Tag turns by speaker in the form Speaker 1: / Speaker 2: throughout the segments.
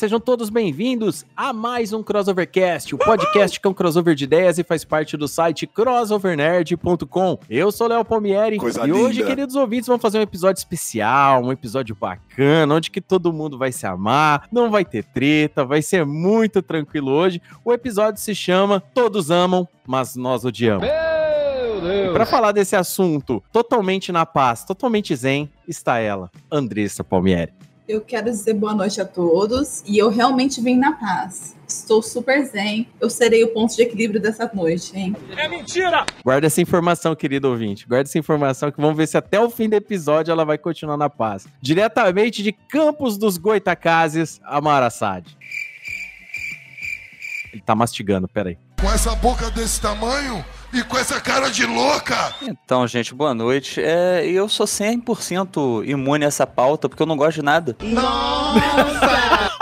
Speaker 1: Sejam todos bem-vindos a mais um Crossovercast, o podcast que é um crossover de ideias e faz parte do site crossovernerd.com. Eu sou Léo Palmieri
Speaker 2: Coisa
Speaker 1: e hoje,
Speaker 2: linda.
Speaker 1: queridos ouvintes, vamos fazer um episódio especial, um episódio bacana, onde que todo mundo vai se amar, não vai ter treta, vai ser muito tranquilo hoje. O episódio se chama Todos Amam, mas Nós Odiamos. E Pra falar desse assunto totalmente na paz, totalmente zen, está ela, Andressa Palmieri.
Speaker 3: Eu quero dizer boa noite a todos e eu realmente vim na paz. Estou super zen. Eu serei o ponto de equilíbrio dessa noite, hein?
Speaker 1: Guarda essa informação, querido ouvinte. Guarda essa informação que vamos ver se até o fim do episódio ela vai continuar na paz. Diretamente de Campos dos Goitacazes, Amar Assad. Ele tá mastigando, peraí.
Speaker 2: Com essa boca desse tamanho e com essa cara de louca.
Speaker 4: Então, gente, boa noite. É, eu sou 100% imune a essa pauta, porque eu não gosto de nada.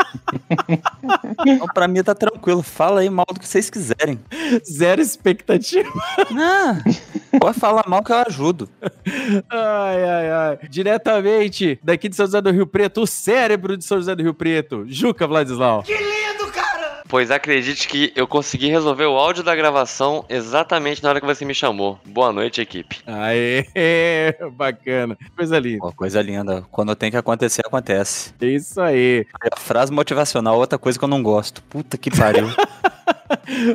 Speaker 4: Então, pra mim tá tranquilo. Fala aí mal do que vocês quiserem.
Speaker 1: Zero expectativa.
Speaker 4: Ah, pode falar mal que eu ajudo.
Speaker 1: Ai, ai, ai. Diretamente daqui de São José do Rio Preto, o cérebro de São José do Rio Preto, Juca Vladislau.
Speaker 5: Pois acredite que eu consegui resolver o áudio da gravação exatamente na hora que você me chamou. Boa noite, equipe.
Speaker 1: Aê, bacana. Coisa linda.
Speaker 4: Pô, coisa linda. Quando tem que acontecer, acontece.
Speaker 1: É isso aí.
Speaker 4: A frase motivacional, outra coisa que eu não gosto. Puta que pariu.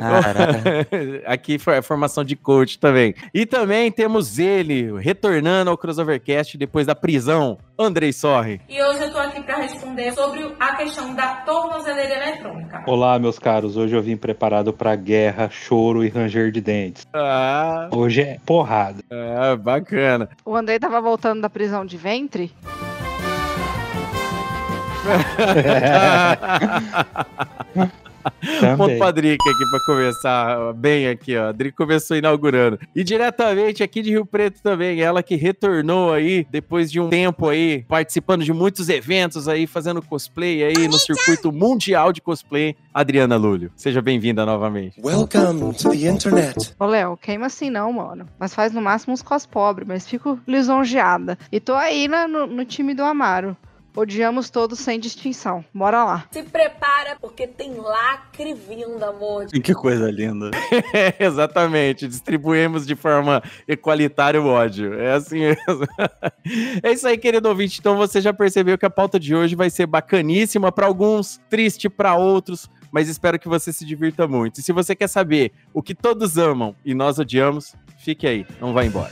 Speaker 4: Caraca.
Speaker 1: Aqui foi a formação de coach também. E também temos ele, retornando ao Crossovercast depois da prisão, Andrei Sorri.
Speaker 6: E hoje eu tô aqui para responder sobre a questão da tornozeleira eletrônica.
Speaker 7: Olá, meus caros. Hoje eu vim preparado pra guerra, choro e ranger de dentes.
Speaker 1: Ah,
Speaker 7: Hoje é porrada.
Speaker 1: ah, bacana.
Speaker 8: O Andrei tava voltando da prisão de ventre.
Speaker 1: Ponto pra Drica aqui pra começar bem aqui, ó. A Drica começou inaugurando. E diretamente aqui de Rio Preto também, ela que retornou aí, depois de um tempo aí, participando de muitos eventos aí, fazendo cosplay aí no circuito mundial de cosplay, Adriana Lúlio. Seja bem-vinda novamente.
Speaker 9: Welcome to the internet.
Speaker 8: Ô, Léo, queima assim não, mano. Mas faz no máximo uns cos pobres, mas fico lisonjeada. E tô aí né, no, no time do Amaro. Odiamos todos sem distinção. Bora lá.
Speaker 6: Se prepara porque tem lacre vindo, amor.
Speaker 4: que coisa linda.
Speaker 1: É, exatamente. Distribuímos de forma equalitária o ódio. É assim mesmo. É isso aí, querido ouvinte. Então você já percebeu que a pauta de hoje vai ser bacaníssima para alguns, triste para outros, mas espero que você se divirta muito. E se você quer saber o que todos amam e nós odiamos, fique aí, não vá embora.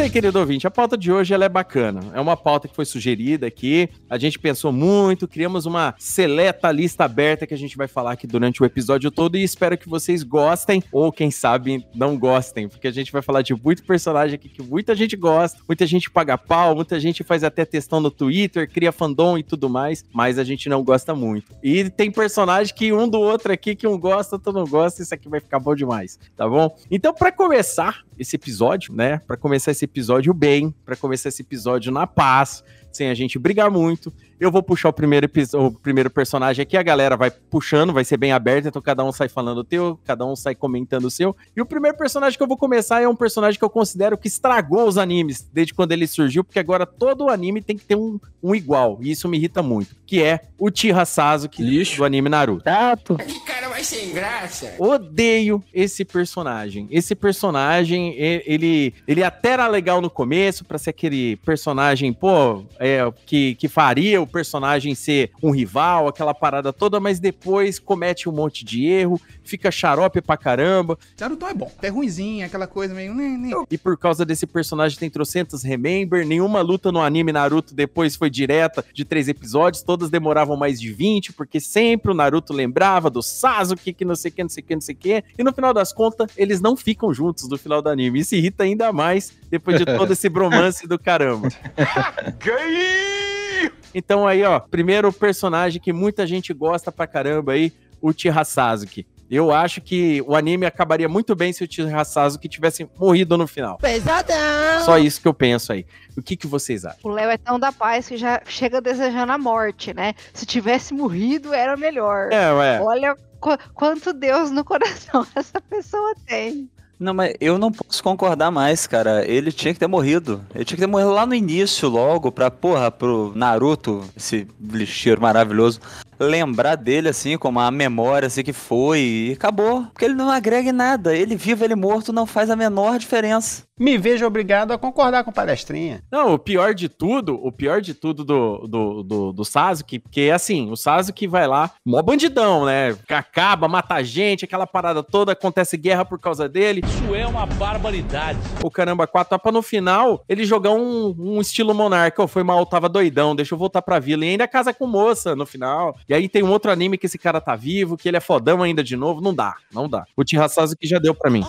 Speaker 1: Isso aí, querido ouvinte. A pauta de hoje ela é bacana. É uma pauta que foi sugerida aqui. A gente pensou muito, criamos uma seleta lista aberta que a gente vai falar aqui durante o episódio todo e espero que vocês gostem ou quem sabe não gostem, porque a gente vai falar de muito personagem aqui que muita gente gosta, muita gente paga pau, muita gente faz até textão no Twitter, cria fandom e tudo mais, mas a gente não gosta muito. E tem personagem que um do outro aqui que um gosta, outro não gosta, isso aqui vai ficar bom demais, tá bom? Então, pra começar esse episódio, né? Pra começar esse episódio bem, pra começar esse episódio na paz, sem a gente brigar muito, eu vou puxar o primeiro, o primeiro personagem aqui, a galera vai puxando, vai ser bem aberto, então cada um sai falando o teu, cada um sai comentando o seu. E o primeiro personagem que eu vou começar é um personagem que eu considero que estragou os animes desde quando ele surgiu, porque agora todo anime tem que ter um, um igual, e isso me irrita muito, que é o Tira Sasuke do anime Naruto.
Speaker 4: Tato.
Speaker 2: Que cara
Speaker 9: Vai sem graça.
Speaker 1: Odeio esse personagem. Esse personagem, ele, ele até era legal no começo, pra ser aquele personagem, pô, é, que, que faria o personagem ser um rival, aquela parada toda, mas depois comete um monte de erro, fica xarope pra caramba.
Speaker 10: Naruto é bom. É ruimzinho, aquela coisa meio. né, né.
Speaker 1: E por causa desse personagem tem trocentos remember, nenhuma luta no anime Naruto depois foi direta de três episódios, todas demoravam mais de 20, porque sempre o Naruto lembrava do Sasuke, que não sei o que, não sei o que, não sei o que, e no final das contas, eles não ficam juntos no final do anime. Isso irrita ainda mais depois de todo esse bromance do caramba. Então aí, ó, primeiro personagem que muita gente gosta pra caramba aí, o Uchiha Sasuke. Eu acho que o anime acabaria muito bem se o Uchiha Sasuke tivesse morrido no final.
Speaker 8: Pesadão!
Speaker 1: Só isso que eu penso aí. O que, que vocês acham?
Speaker 8: O Léo é tão da paz que já chega desejando a morte, né? Se tivesse morrido, era melhor.
Speaker 1: É, ué.
Speaker 8: Olha qu- quanto Deus no coração essa pessoa tem.
Speaker 4: Não, mas eu não posso concordar mais, cara. Ele tinha que ter morrido. Ele tinha que ter morrido lá no início, logo, pra, porra, pro Naruto, esse lixeiro maravilhoso, lembrar dele, assim, como a memória, assim, que foi, e acabou. Porque ele não agrega em nada. Ele vivo, ele morto, não faz a menor diferença.
Speaker 10: Me vejo obrigado a concordar com o palestrinha.
Speaker 1: Não, o pior de tudo, o pior de tudo do, do, do, do Sasuke, porque assim, o Sasuke vai lá, mó bandidão, né? Acaba, mata gente, aquela parada toda, acontece guerra por causa dele.
Speaker 11: Isso é uma barbaridade.
Speaker 1: O caramba, quatro pra no final ele jogar um, um estilo monarca. Ô, foi mal, tava doidão, deixa eu voltar pra vila. E ainda casa com moça no final. E aí tem um outro anime que esse cara tá vivo, que ele é fodão ainda de novo. Não dá, não dá. O Tira Sasuke já deu pra mim.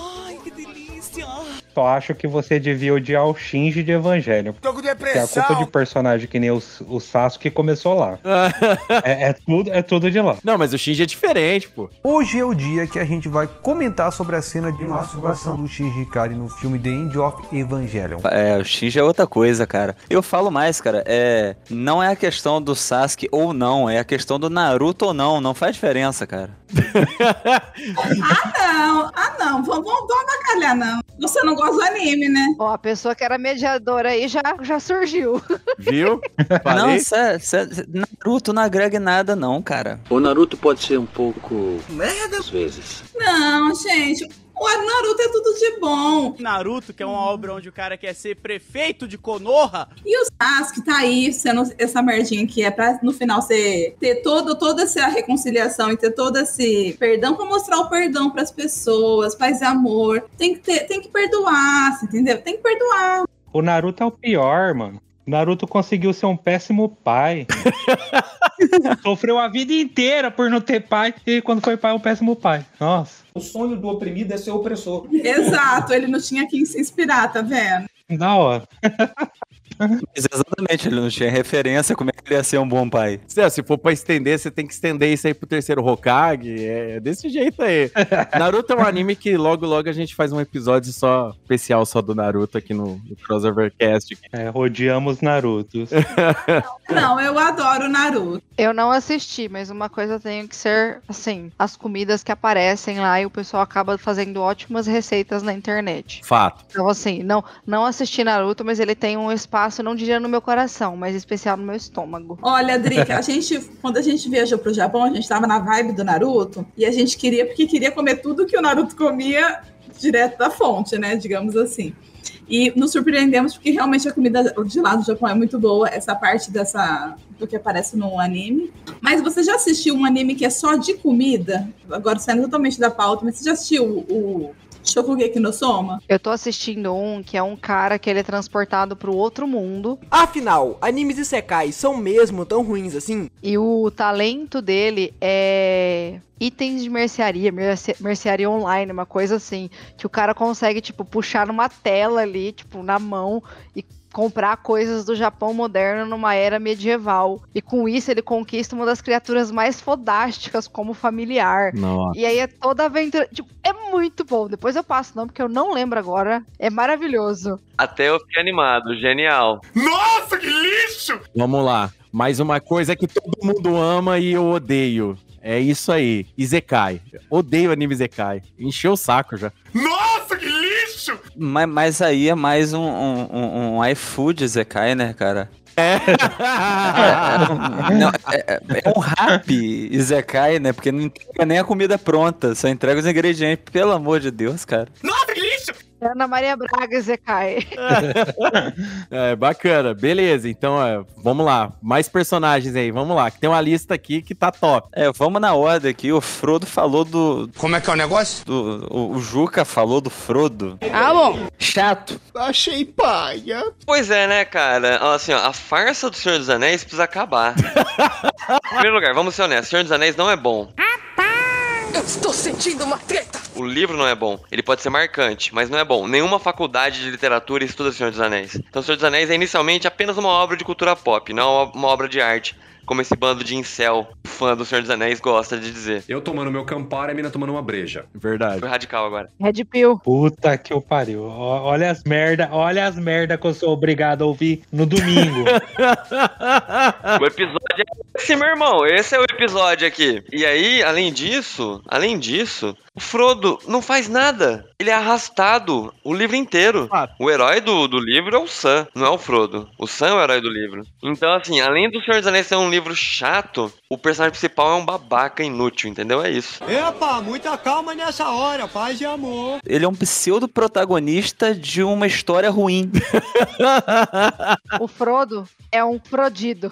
Speaker 7: Só acho que você devia odiar o Shinji de Evangelho.
Speaker 9: Tô com
Speaker 7: Porque a
Speaker 9: depressão.
Speaker 7: culpa de personagem que nem o, o Sasuke começou lá. é, é tudo, é tudo de lá.
Speaker 1: Não, mas o Shinji é diferente, pô.
Speaker 12: Hoje é o dia que a gente vai comentar sobre a cena de masturbação do Shinji Ikari no filme The End of Evangelion.
Speaker 4: É, o Shinji é outra coisa, cara. Eu falo mais, cara, é... Não é a questão do Sasuke ou não, é a questão do Naruto ou não, não faz diferença, cara.
Speaker 3: Ah, não. Ah, não. Vamos, vamos, vamos avacalhar, não. Você não gosta do anime, né?
Speaker 8: Ó, a pessoa que era mediadora aí já, já surgiu.
Speaker 1: Viu?
Speaker 4: Não, cê, cê- Naruto não agrega em nada não, cara.
Speaker 13: O Naruto pode ser um pouco. Merda! Às vezes.
Speaker 3: Não, gente. O Naruto é tudo de bom.
Speaker 11: Naruto, que é uma obra onde o cara quer ser prefeito de Konoha.
Speaker 3: E o Sasuke tá aí sendo essa merdinha que é pra no final você ter todo, toda essa reconciliação e ter todo esse perdão pra mostrar o perdão pras pessoas, paz e amor. Tem que ter, tem que perdoar, você entendeu? Tem que perdoar.
Speaker 7: O Naruto é o pior, mano. O Naruto conseguiu ser um péssimo pai. Sofreu a vida inteira por não ter pai. E quando foi pai, é um péssimo pai. Nossa.
Speaker 14: O sonho do oprimido é ser opressor.
Speaker 3: Exato, ele não tinha quem se inspirar, tá vendo?
Speaker 7: Da hora.
Speaker 4: Mas exatamente, ele não tinha referência, como é que ele ia ser um bom pai?
Speaker 1: Se, se for pra estender, você tem que estender isso aí pro terceiro Hokage. É desse jeito aí. Naruto é um anime que logo, logo a gente faz um episódio só especial só do Naruto aqui no, no Crossovercast.
Speaker 7: É, rodeamos Narutos.
Speaker 3: Não, eu adoro Naruto.
Speaker 8: Eu não assisti, mas uma coisa tem que ser, assim, as comidas que aparecem lá e o pessoal acaba fazendo ótimas receitas na internet.
Speaker 1: Fato.
Speaker 8: Então, assim, não, não assisti Naruto, mas ele tem um espaço, não diria no meu coração, mas especial no meu estômago.
Speaker 3: Olha, Drica, a gente, quando a gente viajou pro Japão, a gente tava na vibe do Naruto e a gente queria, porque queria comer tudo que o Naruto comia direto da fonte, né? Digamos assim. E nos surpreendemos porque realmente a comida de lá do Japão é muito boa, essa parte dessa do que aparece no anime. Mas você já assistiu um anime que é só de comida? Agora saindo totalmente da pauta, mas você já assistiu o, o Shokugeki no Soma?
Speaker 8: Eu tô assistindo um que é um cara que ele é transportado pro outro mundo.
Speaker 15: Afinal, animes e secais são mesmo tão ruins assim?
Speaker 8: E o talento dele é itens de mercearia, merce- mercearia online, uma coisa assim, que o cara consegue, tipo, puxar numa tela ali, tipo, na mão e comprar coisas do Japão moderno numa era medieval. E com isso ele conquista uma das criaturas mais fodásticas como familiar.
Speaker 1: Nossa.
Speaker 8: E aí é toda a aventura, tipo, é muito bom. Depois eu passo não, porque eu não lembro agora. É maravilhoso.
Speaker 5: Até eu fiquei animado, genial.
Speaker 2: Nossa, que lixo!
Speaker 1: Vamos lá. Mais uma coisa que todo mundo ama e eu odeio. É isso aí. Izekai. Odeio anime Izekai. Encheu o saco já.
Speaker 2: Nossa, que lixo!
Speaker 4: Mas, mas aí é mais um, um, um, um iFood Zekai, né, cara?
Speaker 1: É.
Speaker 4: Não, é, é um rap Izekai, né? Porque não entrega nem a comida pronta, só entrega os ingredientes. Pelo amor de Deus, cara.
Speaker 6: Nossa, que lixo!
Speaker 8: Ana Maria Braga Zekai.
Speaker 1: É, bacana. Beleza, então, ó, vamos lá. Mais personagens aí, vamos lá. Que tem uma lista aqui que tá top.
Speaker 4: É, vamos na ordem aqui. O Frodo falou do.
Speaker 10: Como é que é o negócio?
Speaker 4: do o, o Juca falou do Frodo.
Speaker 6: Ah, bom.
Speaker 4: Chato.
Speaker 10: Achei paia.
Speaker 5: Pois é, né, cara? Assim, ó, a farsa do Senhor dos Anéis precisa acabar. em primeiro lugar, vamos ser honestos: Senhor dos Anéis não é bom.
Speaker 6: Eu estou sentindo uma treta.
Speaker 5: O livro não é bom. Ele pode ser marcante, mas não é bom. Nenhuma faculdade de literatura estuda Senhor dos Anéis. Então, Senhor dos Anéis é inicialmente apenas uma obra de cultura pop, não uma- uma obra de arte. Como esse bando de incel, fã do Senhor dos Anéis, gosta de dizer.
Speaker 16: Eu tomando meu Campari e a mina tomando uma breja.
Speaker 1: Verdade.
Speaker 5: Foi radical agora.
Speaker 8: Red Pill.
Speaker 7: Puta que eu pariu. Olha as merda, olha as merda que eu sou obrigado a ouvir no domingo.
Speaker 5: O episódio é esse, meu irmão. Esse é o episódio aqui. E aí, além disso, além disso, Frodo não faz nada. Ele é arrastado o livro inteiro. O herói do, do livro é o Sam, não é o Frodo. O Sam é o herói do livro. Então, assim, além do Senhor dos Anéis ser um livro chato, o personagem principal é um babaca inútil, entendeu? É isso.
Speaker 17: Epa, muita calma nessa hora, paz e amor.
Speaker 4: Ele é um pseudo-protagonista de uma história ruim.
Speaker 8: O Frodo é um Frodido.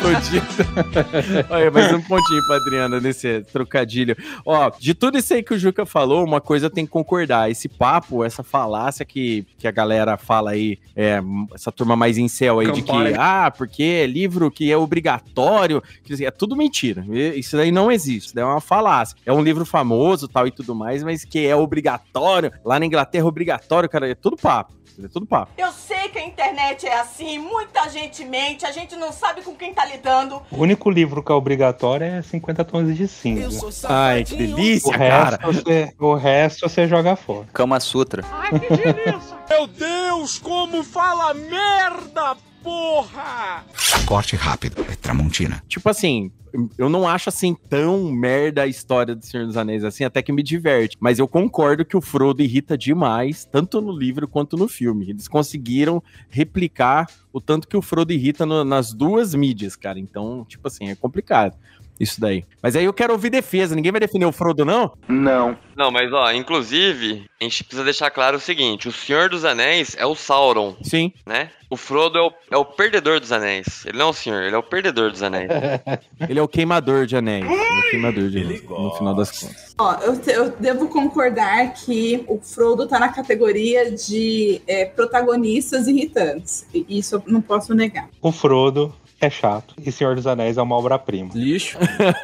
Speaker 1: Fodido. Olha, mais um pontinho pra Adriana nesse trocadilho. Ó, de tudo isso aí que o Juca falou, uma coisa eu tenho que concordar. Esse papo, essa falácia que, que a galera fala aí, é, essa turma mais em céu aí, de que,
Speaker 16: Campari.
Speaker 1: ah, porque é livro que é obrigatório, que é tudo mentira. Isso daí não existe, isso daí é uma falácia. É um livro famoso tal e tudo mais, mas que é obrigatório. Lá na Inglaterra é obrigatório, cara, é tudo papo. É tudo papo.
Speaker 6: Eu sei que a internet é assim, muita gente mente, a gente não sabe com quem tá lidando.
Speaker 7: O único livro que é obrigatório é 50 tons de cinza.
Speaker 1: Ai, que delícia,
Speaker 7: O
Speaker 1: cara.
Speaker 7: resto, você, o resto você joga fora.
Speaker 4: Kama Sutra.
Speaker 17: Ai, que delícia. Meu Deus, como fala merda, porra!
Speaker 18: Corte rápido. É Tramontina.
Speaker 1: Tipo assim, eu não acho assim tão merda a história do Senhor dos Anéis assim, até que me diverte. Mas eu concordo que o Frodo irrita demais, tanto no livro quanto no filme. Eles conseguiram replicar o tanto que o Frodo irrita no- nas duas mídias, cara. Então, tipo assim, é complicado. Isso daí. Mas aí eu quero ouvir defesa. Ninguém vai defender o Frodo, não?
Speaker 5: Não. Não, mas ó, inclusive, a gente precisa deixar claro o seguinte: o Senhor dos Anéis é o Sauron.
Speaker 1: Sim.
Speaker 5: Né? O Frodo é o, é o perdedor dos anéis. Ele não é o senhor, ele é o perdedor dos anéis.
Speaker 1: Ele é o queimador de anéis. Ele é o queimador de anéis, no final das contas.
Speaker 3: Ó, eu, te- eu devo concordar que o Frodo tá na categoria de é, protagonistas irritantes. E Isso eu não posso negar.
Speaker 7: O Frodo é chato e Senhor dos Anéis é uma obra-prima.
Speaker 1: Lixo.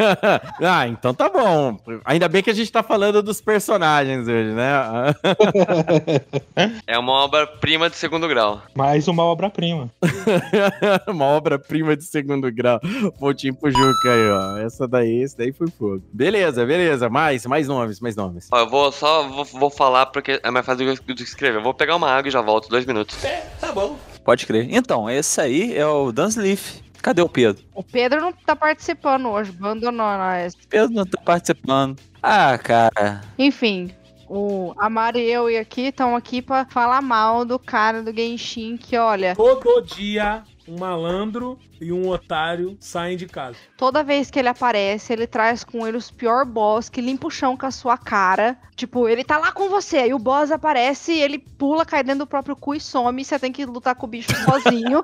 Speaker 1: ah, então tá bom. Ainda bem que a gente tá falando dos personagens hoje, né?
Speaker 5: É uma obra-prima de segundo grau.
Speaker 7: Mais uma obra-prima.
Speaker 1: uma obra-prima de segundo grau. Pontinho pro Juca aí, ó. Essa daí, esse daí foi fogo. Beleza, beleza. Mais, mais nomes, mais nomes.
Speaker 5: Ó, eu vou só vou, vou falar porque é mais fácil do que escrever. Eu vou pegar uma água e já volto, dois minutos.
Speaker 17: Tá bom.
Speaker 4: Pode crer. Então, esse aí é o Dunsleaf. Cadê o Pedro?
Speaker 8: O Pedro não tá participando hoje, abandonou nós.
Speaker 4: Pedro não tá participando. Ah, cara.
Speaker 8: Enfim, o a Mari e eu e aqui estão aqui pra falar mal do cara do Genshin que, olha,
Speaker 17: Todo dia um malandro e um otário saem de casa.
Speaker 8: toda vez que ele aparece, ele traz com ele os pior boss que limpa o chão com a sua cara. Tipo, ele tá lá com você, aí o boss aparece, ele pula, cai dentro do próprio cu e some, e você tem que lutar com o bicho sozinho.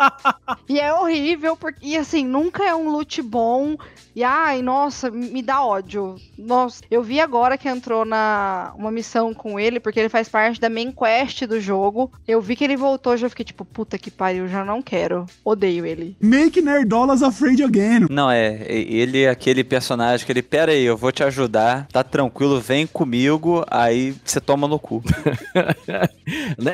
Speaker 8: e é horrível, porque, e assim, nunca é um loot bom. E ai, nossa, me dá ódio. Nossa, eu vi agora que entrou na uma missão com ele, porque ele faz parte da main quest do jogo. Eu vi que ele voltou, já fiquei tipo, puta que pariu, já não quero. Odeio ele.
Speaker 19: Make Nerdolas afraid again.
Speaker 4: Não, é. Ele é aquele personagem que ele, pera aí, eu vou te ajudar, tá tranquilo, vem comigo, aí você toma no cu.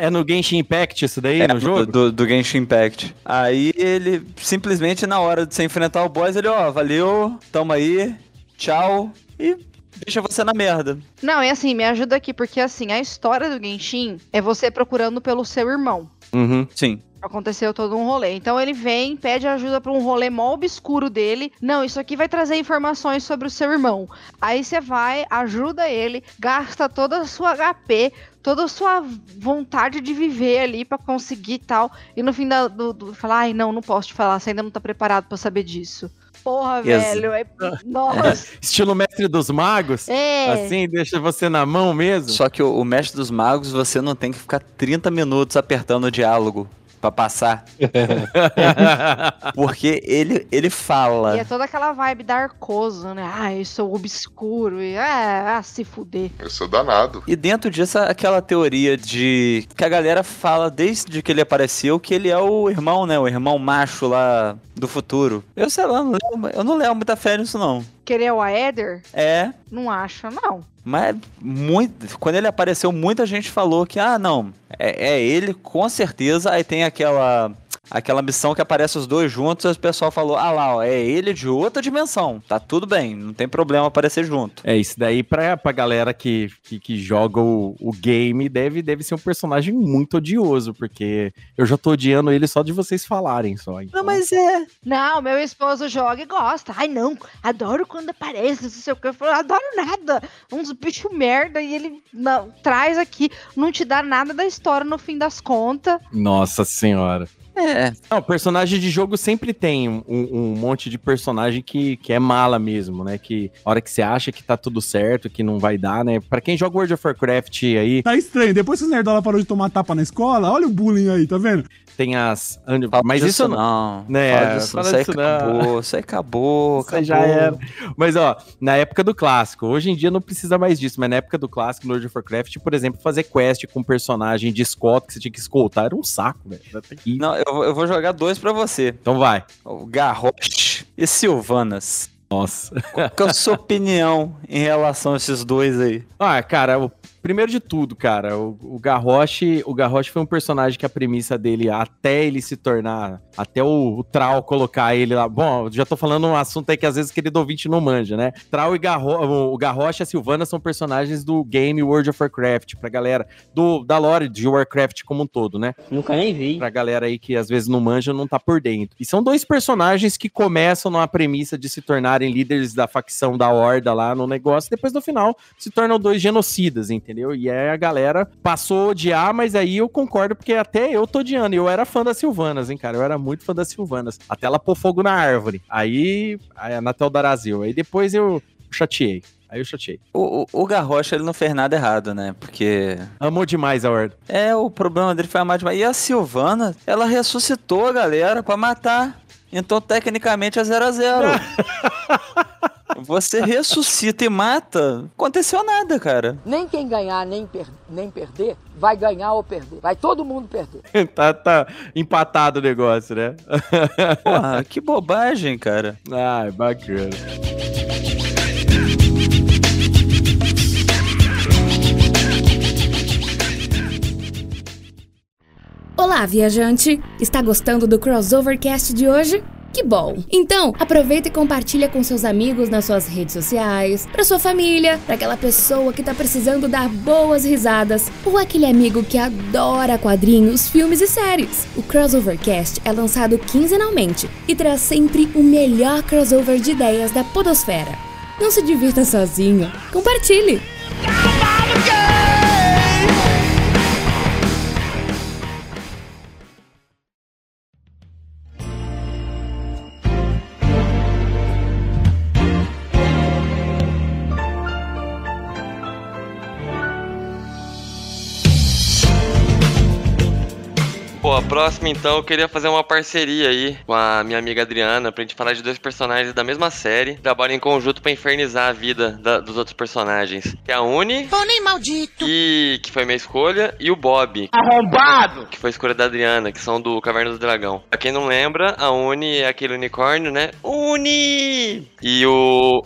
Speaker 1: É no Genshin Impact isso daí,
Speaker 4: É,
Speaker 1: no jogo?
Speaker 4: Do, do Genshin Impact. Aí ele, simplesmente na hora de você enfrentar o boss, ele, ó, valeu, tamo aí, tchau, e deixa você na merda.
Speaker 8: Não, é assim, me ajuda aqui, porque assim, a história do Genshin é você procurando pelo seu irmão.
Speaker 1: Uhum.
Speaker 4: Sim.
Speaker 8: Aconteceu todo um rolê. Então ele vem, pede ajuda pra um rolê mó obscuro dele. Não, isso aqui vai trazer informações sobre o seu irmão. Aí você vai, ajuda ele, gasta toda a sua HP, toda a sua vontade de viver ali pra conseguir e tal. E no fim da, do, do falar, ai, não, não posso te falar, você ainda não tá preparado pra saber disso. Porra,
Speaker 1: Ex-
Speaker 8: velho. É... Nossa.
Speaker 1: Estilo mestre dos magos?
Speaker 8: É.
Speaker 1: Assim, deixa você na mão mesmo?
Speaker 4: Só que o, o mestre dos magos, você não tem que ficar 30 minutos apertando o diálogo pra passar. Porque ele, ele fala.
Speaker 8: E é toda aquela vibe da Arcoso, né? Ah, eu sou obscuro. E, ah, ah, se fuder.
Speaker 2: Eu sou danado.
Speaker 4: E dentro disso, aquela teoria de que a galera fala desde que ele apareceu que ele é o irmão, né? O irmão macho lá do futuro. Eu sei lá, não levo- eu não levo muita fé nisso, não.
Speaker 8: Querer o Aether?
Speaker 4: É,
Speaker 8: Não acha, não.
Speaker 4: mas muito, quando ele apareceu, muita gente falou que, ah, não, é, é ele com certeza. Aí tem aquela aquela missão que aparece os dois juntos e o pessoal falou, ah lá, ó, é ele de outra dimensão. Tá tudo bem, não tem problema aparecer junto.
Speaker 1: É, isso daí pra, pra galera que, que, que joga o, o game deve, deve ser um personagem muito odioso, porque eu já tô odiando ele só de vocês falarem só. Então.
Speaker 4: Não, mas é.
Speaker 8: Não, meu esposo joga e gosta. Ai, não, adoro quando aparece, não sei o que. Eu falo, adoro nada. Uns bichos merda e ele não, traz aqui, não te dá nada da história no fim das contas.
Speaker 1: Nossa senhora.
Speaker 4: É.
Speaker 1: Não, personagem de jogo sempre tem um, um monte de personagem que, que é mala mesmo, né? Que a hora que você acha que tá tudo certo, que não vai dar, né? Pra quem joga World of Warcraft aí,
Speaker 19: Tá estranho. Depois que os nerdola parou de tomar tapa na escola, olha o bullying aí, tá vendo?
Speaker 1: Tem as. Mas
Speaker 4: disso
Speaker 1: isso
Speaker 4: não.
Speaker 1: Né,
Speaker 4: Fala disso,
Speaker 1: fala
Speaker 4: aí
Speaker 1: disso não.
Speaker 4: acabou, isso aí acabou,
Speaker 1: Isso aí já era. Mas, ó, na época do clássico, hoje em dia não precisa mais disso, mas na época do clássico, World of Warcraft, por exemplo, fazer quest com um personagem de escolta que você tinha que escoltar era um saco, velho.
Speaker 4: Não, eu, eu vou jogar dois pra você.
Speaker 1: Então vai.
Speaker 4: O Garrosh e Silvanas.
Speaker 1: Nossa.
Speaker 4: Qual é a sua opinião em relação a esses dois aí?
Speaker 1: Ah, cara, primeiro de tudo, cara, o, o Garrosh, o Garrosh foi um personagem que a premissa dele, até ele se tornar, até o, o Trau colocar ele lá, bom, já tô falando um assunto aí que às vezes querido ouvinte não manja, né? Trau e Garro, o, o Garrosh e a Silvana são personagens do game World of Warcraft, pra galera, do, da lore de Warcraft como um todo, né?
Speaker 20: Nunca nem vi.
Speaker 1: Pra galera aí que às vezes não manja, não tá por dentro. E são dois personagens que começam numa premissa de se tornarem líderes da facção da Horda lá no negócio, depois no final se tornam dois genocidas, entendeu? E aí a galera passou a odiar, mas aí eu concordo, porque até eu tô odiando. Eu era fã das Silvanas, hein, cara? Eu era muito fã das Silvanas. Até ela pôr fogo na árvore. Aí, aí na Tel Darazil. Aí depois eu chateei. Aí eu chateei.
Speaker 4: O, o, o Garrosh, ele não fez nada errado, né? Porque...
Speaker 1: Amou demais a Horda.
Speaker 4: É, o problema dele foi amar demais. E a Silvana, ela ressuscitou a galera pra matar. Então, tecnicamente, é 0 a 0 Você ressuscita e mata, não aconteceu nada, cara.
Speaker 21: Nem quem ganhar, nem, per nem perder, vai ganhar ou perder. Vai todo mundo perder.
Speaker 1: tá, tá empatado o negócio, né?
Speaker 4: Porra, que bobagem, cara.
Speaker 1: Ai, bacana.
Speaker 22: Olá, viajante! Está gostando do Crossovercast de hoje? Que bom! Então, aproveita e compartilha com seus amigos nas suas redes sociais, para sua família, para aquela pessoa que tá precisando dar boas risadas, ou aquele amigo que adora quadrinhos, filmes e séries. O Crossovercast é lançado quinzenalmente e traz sempre o melhor crossover de ideias da podosfera. Não se divirta sozinho, compartilhe!
Speaker 5: Próxima então eu queria fazer uma parceria aí com a minha amiga Adriana pra gente falar de dois personagens da mesma série. Trabalham em conjunto pra infernizar a vida da- dos outros personagens. Que é a Uni.
Speaker 10: Pônei maldito.
Speaker 5: Que, que foi minha escolha, e o Bob.
Speaker 10: Arrombado!
Speaker 5: Que foi a escolha da Adriana, que são do Caverna do Dragão. Pra quem não lembra, a Uni é aquele unicórnio, né? Uni! E o.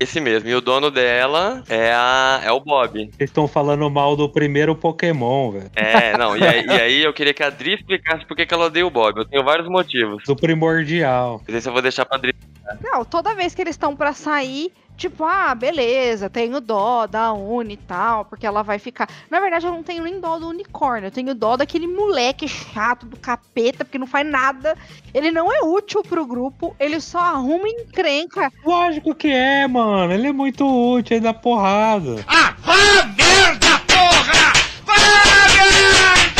Speaker 5: Esse mesmo. E o dono dela é, a, é o Bob.
Speaker 7: Eles estão falando mal do primeiro Pokémon, velho.
Speaker 5: É, não. E aí, e aí eu queria que a Adri explicasse por que que ela odeia o Bob. Eu tenho vários motivos.
Speaker 7: Do primordial.
Speaker 5: Mas esse eu vou deixar pra Adri.
Speaker 8: Não, toda vez que eles estão pra sair, tipo, ah, beleza, tenho dó da Uni e tal, porque ela vai ficar. Na verdade, eu não tenho nem dó do unicórnio, eu tenho dó daquele moleque chato do capeta, porque não faz nada. Ele não é útil pro grupo, ele só arruma encrenca.
Speaker 7: Lógico que é, mano. Ele é muito útil, ele dá porrada.
Speaker 10: Ah, merda, porra!
Speaker 8: Que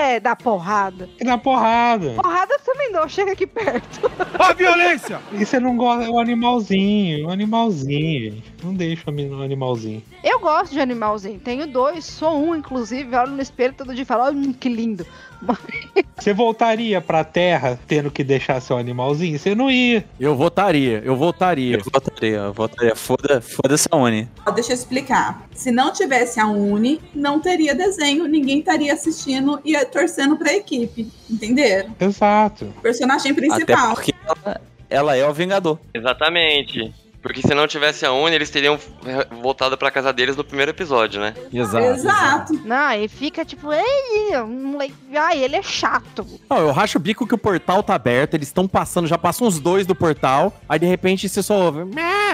Speaker 8: é dar porrada?
Speaker 7: Ele dá porrada.
Speaker 8: Porrada também dou, chega aqui perto.
Speaker 7: Ó a violência! E você não gosta, é o animalzinho, o animalzinho, gente. Não deixa o animalzinho.
Speaker 8: Eu gosto de animalzinho, tenho dois, sou um, inclusive, olho no espelho todo dia e falo, hum, que lindo.
Speaker 7: Você voltaria pra terra tendo que deixar seu animalzinho? Você não ia.
Speaker 1: Eu votaria, eu votaria.
Speaker 4: Eu votaria, eu votaria. Foda- Foda-se a Uni.
Speaker 3: Ó, Deixa eu explicar. Se não tivesse a Uni, não teria desenho, ninguém estaria assistindo e torcendo pra equipe. Entenderam?
Speaker 7: Exato.
Speaker 3: Personagem
Speaker 4: Até
Speaker 3: principal.
Speaker 4: porque ela, ela é o Vingador.
Speaker 5: Exatamente. Porque se não tivesse a Uni, eles teriam voltado pra casa deles no primeiro episódio, né?
Speaker 3: Exato.
Speaker 8: Não, e fica tipo, ei, um moleque- ai, ele é chato.
Speaker 1: Não, eu racho o bico que o portal tá aberto, eles estão passando, já passam uns dois do portal, aí de repente você só ouve,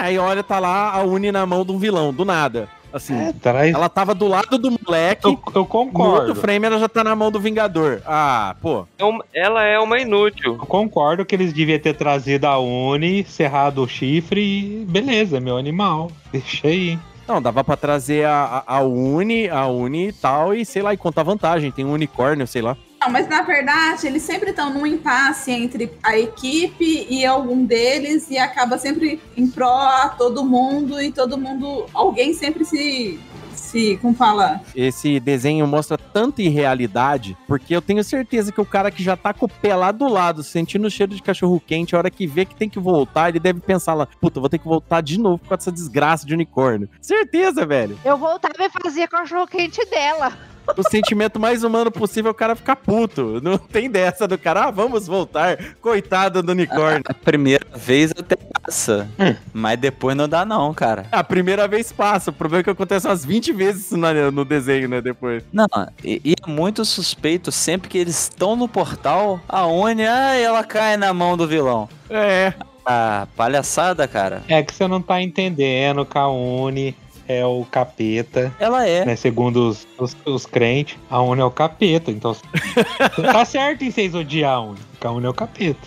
Speaker 1: aí olha, tá lá a Uni na mão de um vilão, do nada. Assim,
Speaker 7: traz-
Speaker 1: ela tava do lado do moleque,
Speaker 7: Eu, eu
Speaker 1: no
Speaker 7: concordo.
Speaker 1: outro frame ela já tá na mão do Vingador. Ah, pô.
Speaker 5: É Ela é uma inútil.
Speaker 7: Eu concordo que eles deviam ter trazido a Uni, cerrado o chifre e beleza, meu animal. Deixa aí.
Speaker 1: Não, dava pra trazer a, a, a Uni, a Uni e tal, e sei lá, e contar vantagem. Tem um unicórnio, sei lá.
Speaker 3: Não, mas na verdade, eles sempre estão num impasse entre a equipe e algum deles e acaba sempre em pró a todo mundo e todo mundo, alguém sempre se se, como fala,
Speaker 1: Esse desenho mostra tanta irrealidade, porque eu tenho certeza que o cara que já tá com o pé lá do lado, sentindo o cheiro de cachorro quente, a hora que vê que tem que voltar, ele deve pensar lá, puta, eu vou ter que voltar de novo com essa desgraça de unicórnio. Certeza, velho.
Speaker 8: Eu voltava e fazia cachorro quente dela.
Speaker 1: O sentimento mais humano possível é o cara ficar puto. Não tem dessa do cara, ah, vamos voltar. Coitado do unicórnio.
Speaker 4: A primeira vez até passa, mas depois não dá não, cara.
Speaker 1: A primeira vez passa, o problema é que acontece umas 20 vezes na- no desenho, né, depois.
Speaker 4: Não, e, e é muito suspeito sempre que eles estão no portal, a Uni, ah, ela cai na mão do vilão.
Speaker 1: É.
Speaker 4: Ah, palhaçada, cara.
Speaker 7: É que você não tá entendendo a Uni é o capeta.
Speaker 4: Ela é.
Speaker 7: Né, segundo os, os, os crentes, a Uni é o capeta. Então tá certo em vocês odiar a Uni, porque a Uni é o capeta.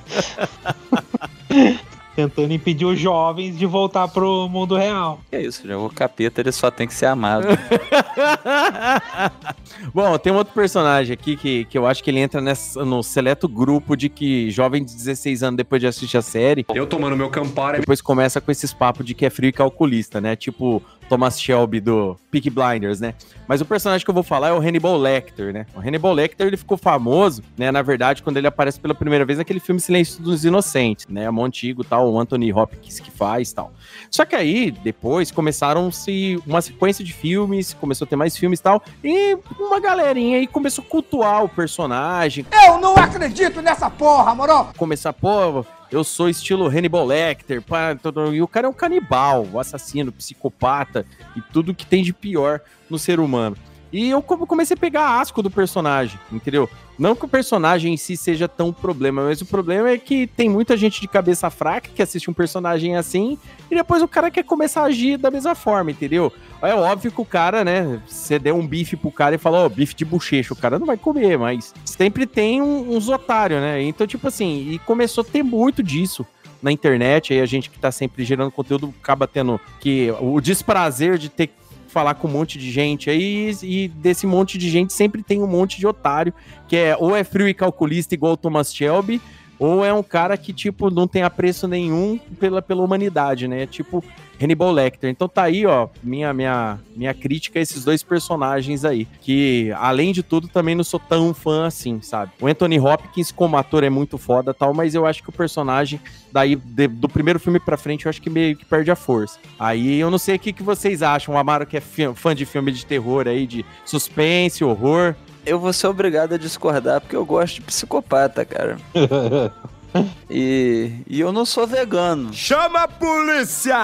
Speaker 7: Tentando impedir os jovens de voltar pro mundo real.
Speaker 4: É isso, já, o capeta ele só tem que ser amado.
Speaker 1: Bom, tem um outro personagem aqui que, que eu acho que ele entra nessa, no seleto grupo de que jovem de 16 anos depois de assistir a série,
Speaker 16: Eu tomando meu Campari.
Speaker 1: depois começa com esses papos de que é frio e calculista, né? Tipo Thomas Shelby do Peak Blinders, né? Mas o personagem que eu vou falar é o Hannibal Lecter, né? O Hannibal Lecter, ele ficou famoso, né? Na verdade, quando ele aparece pela primeira vez naquele filme Silêncio dos Inocentes, né? É antigo, tal, o Anthony Hopkins que faz, tal. Só que aí, depois, começaram-se uma sequência de filmes, começou a ter mais filmes e tal, e uma galerinha aí começou a cultuar o personagem,
Speaker 10: Eu não acredito nessa porra, moro?
Speaker 1: começar, pô, eu sou estilo Hannibal Lecter, pá, e o cara é um canibal, um assassino, psicopata e tudo que tem de pior no ser humano. E eu come- comecei a pegar asco do personagem, entendeu? Não que o personagem em si seja tão problema, mas o problema é que tem muita gente de cabeça fraca que assiste um personagem assim e depois o cara quer começar a agir da mesma forma, entendeu? É óbvio que o cara, né, você der um bife pro cara e falar, ó, bife de bochecha, o cara não vai comer, mas sempre tem um- uns otários, né? Então, tipo assim, e começou a ter muito disso na internet, aí a gente que tá sempre gerando conteúdo acaba tendo que o desprazer de ter falar com um monte de gente aí e desse monte de gente sempre tem um monte de otário que é ou é frio e calculista igual o Thomas Shelby ou é um cara que, tipo, não tem apreço nenhum pela, pela humanidade, né? Tipo Hannibal Lecter. Então tá aí, ó, minha, minha, minha crítica a esses dois personagens aí. Que, além de tudo, também não sou tão fã assim, sabe? O Anthony Hopkins, como ator, é muito foda tal, mas eu acho que o personagem, daí, de- do primeiro filme pra frente, eu acho que meio que perde a força. Aí eu não sei o que, que vocês acham. O Amaro, que é fi- fã de filme de terror aí, de suspense, horror.
Speaker 4: Eu vou ser obrigado a discordar porque eu gosto de psicopata, cara. E, e eu não sou vegano.
Speaker 17: Chama a polícia!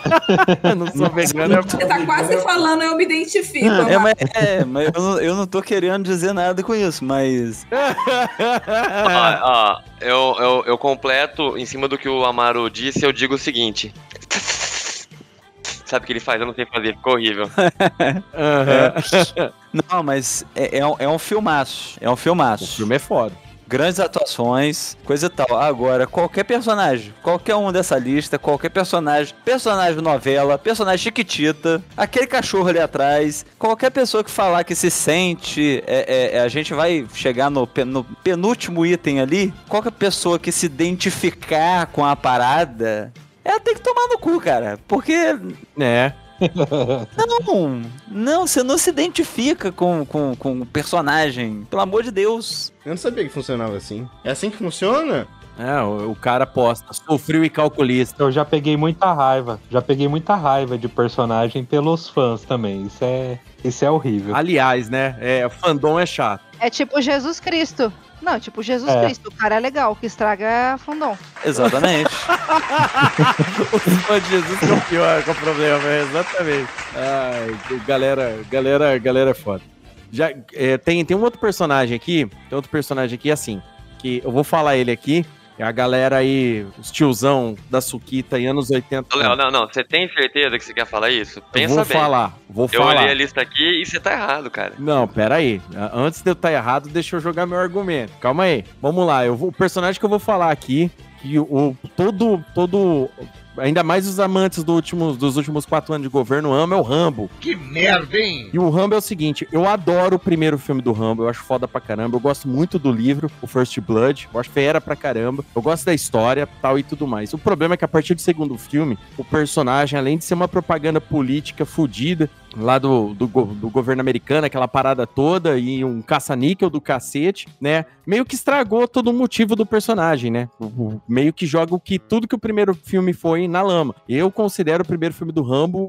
Speaker 1: não sou vegano, é
Speaker 3: Você tá quase falando, eu me identifico.
Speaker 4: É, mas, é, mas eu, não, eu não tô querendo dizer nada com isso, mas.
Speaker 5: Ó, ó, eu, eu, eu completo em cima do que o Amaro disse, eu digo o seguinte. Sabe o que ele faz? Eu não sei fazer, ficou horrível.
Speaker 4: É. Não, mas é, é, um, é um filmaço. É um filmaço. O
Speaker 1: filme é foda.
Speaker 4: Grandes atuações, coisa e tal. Agora, qualquer personagem, qualquer um dessa lista, qualquer personagem, personagem novela, personagem chiquitita, aquele cachorro ali atrás, qualquer pessoa que falar que se sente, é, é, a gente vai chegar no, no penúltimo item ali, qualquer pessoa que se identificar com a parada, ela tem que tomar no cu, cara. Porque
Speaker 1: É.
Speaker 4: não, não, você não se identifica com, com, com o personagem. Pelo amor de Deus.
Speaker 23: Eu não sabia que funcionava assim. É assim que funciona?
Speaker 1: É, o, o cara posta, sofreu e calculista.
Speaker 7: Eu já peguei muita raiva. Já peguei muita raiva de personagem pelos fãs também. Isso é, isso é horrível.
Speaker 1: Aliás, né? É, fandom é chato.
Speaker 8: É tipo Jesus Cristo. Não, tipo Jesus
Speaker 1: É.
Speaker 8: Cristo. O cara é legal, o que estraga é a fandom.
Speaker 4: Exatamente.
Speaker 1: Os fãs de Jesus que é o pior, que o problema, é, exatamente. Ai, galera, galera, galera é foda. Já, é, tem, tem um outro personagem aqui, tem outro personagem aqui, assim, que eu vou falar ele aqui, a galera aí, os tiozão da Suquita em anos 80.
Speaker 5: Ô, Léo, não, não, você tem certeza que você quer falar isso? Pensa
Speaker 1: vou
Speaker 5: bem.
Speaker 1: falar, vou
Speaker 5: eu
Speaker 1: falar.
Speaker 5: olhei a lista aqui e você tá errado, cara.
Speaker 1: Não, pera aí. Antes de eu estar errado, deixa eu jogar meu argumento. Calma aí. Vamos lá. Eu vou, o personagem que eu vou falar aqui, que o, o- todo, todo, ainda mais os amantes do último, dos últimos quatro anos de governo amam é o Rambo.
Speaker 10: Que merda, hein?
Speaker 1: E o Rambo é o seguinte, eu adoro o primeiro filme do Rambo, eu acho foda pra caramba, eu gosto muito do livro, o First Blood, eu acho fera pra caramba, eu gosto da história, tal e tudo mais. O problema é que a partir do segundo filme, o personagem, além de ser uma propaganda política fodida, lá do, do, do governo americano, aquela parada toda, e um caça-níquel do cacete, né? Meio que estragou todo o motivo do personagem, né? Meio que joga o que tudo que o primeiro filme foi na lama. Eu considero o primeiro filme do Rambo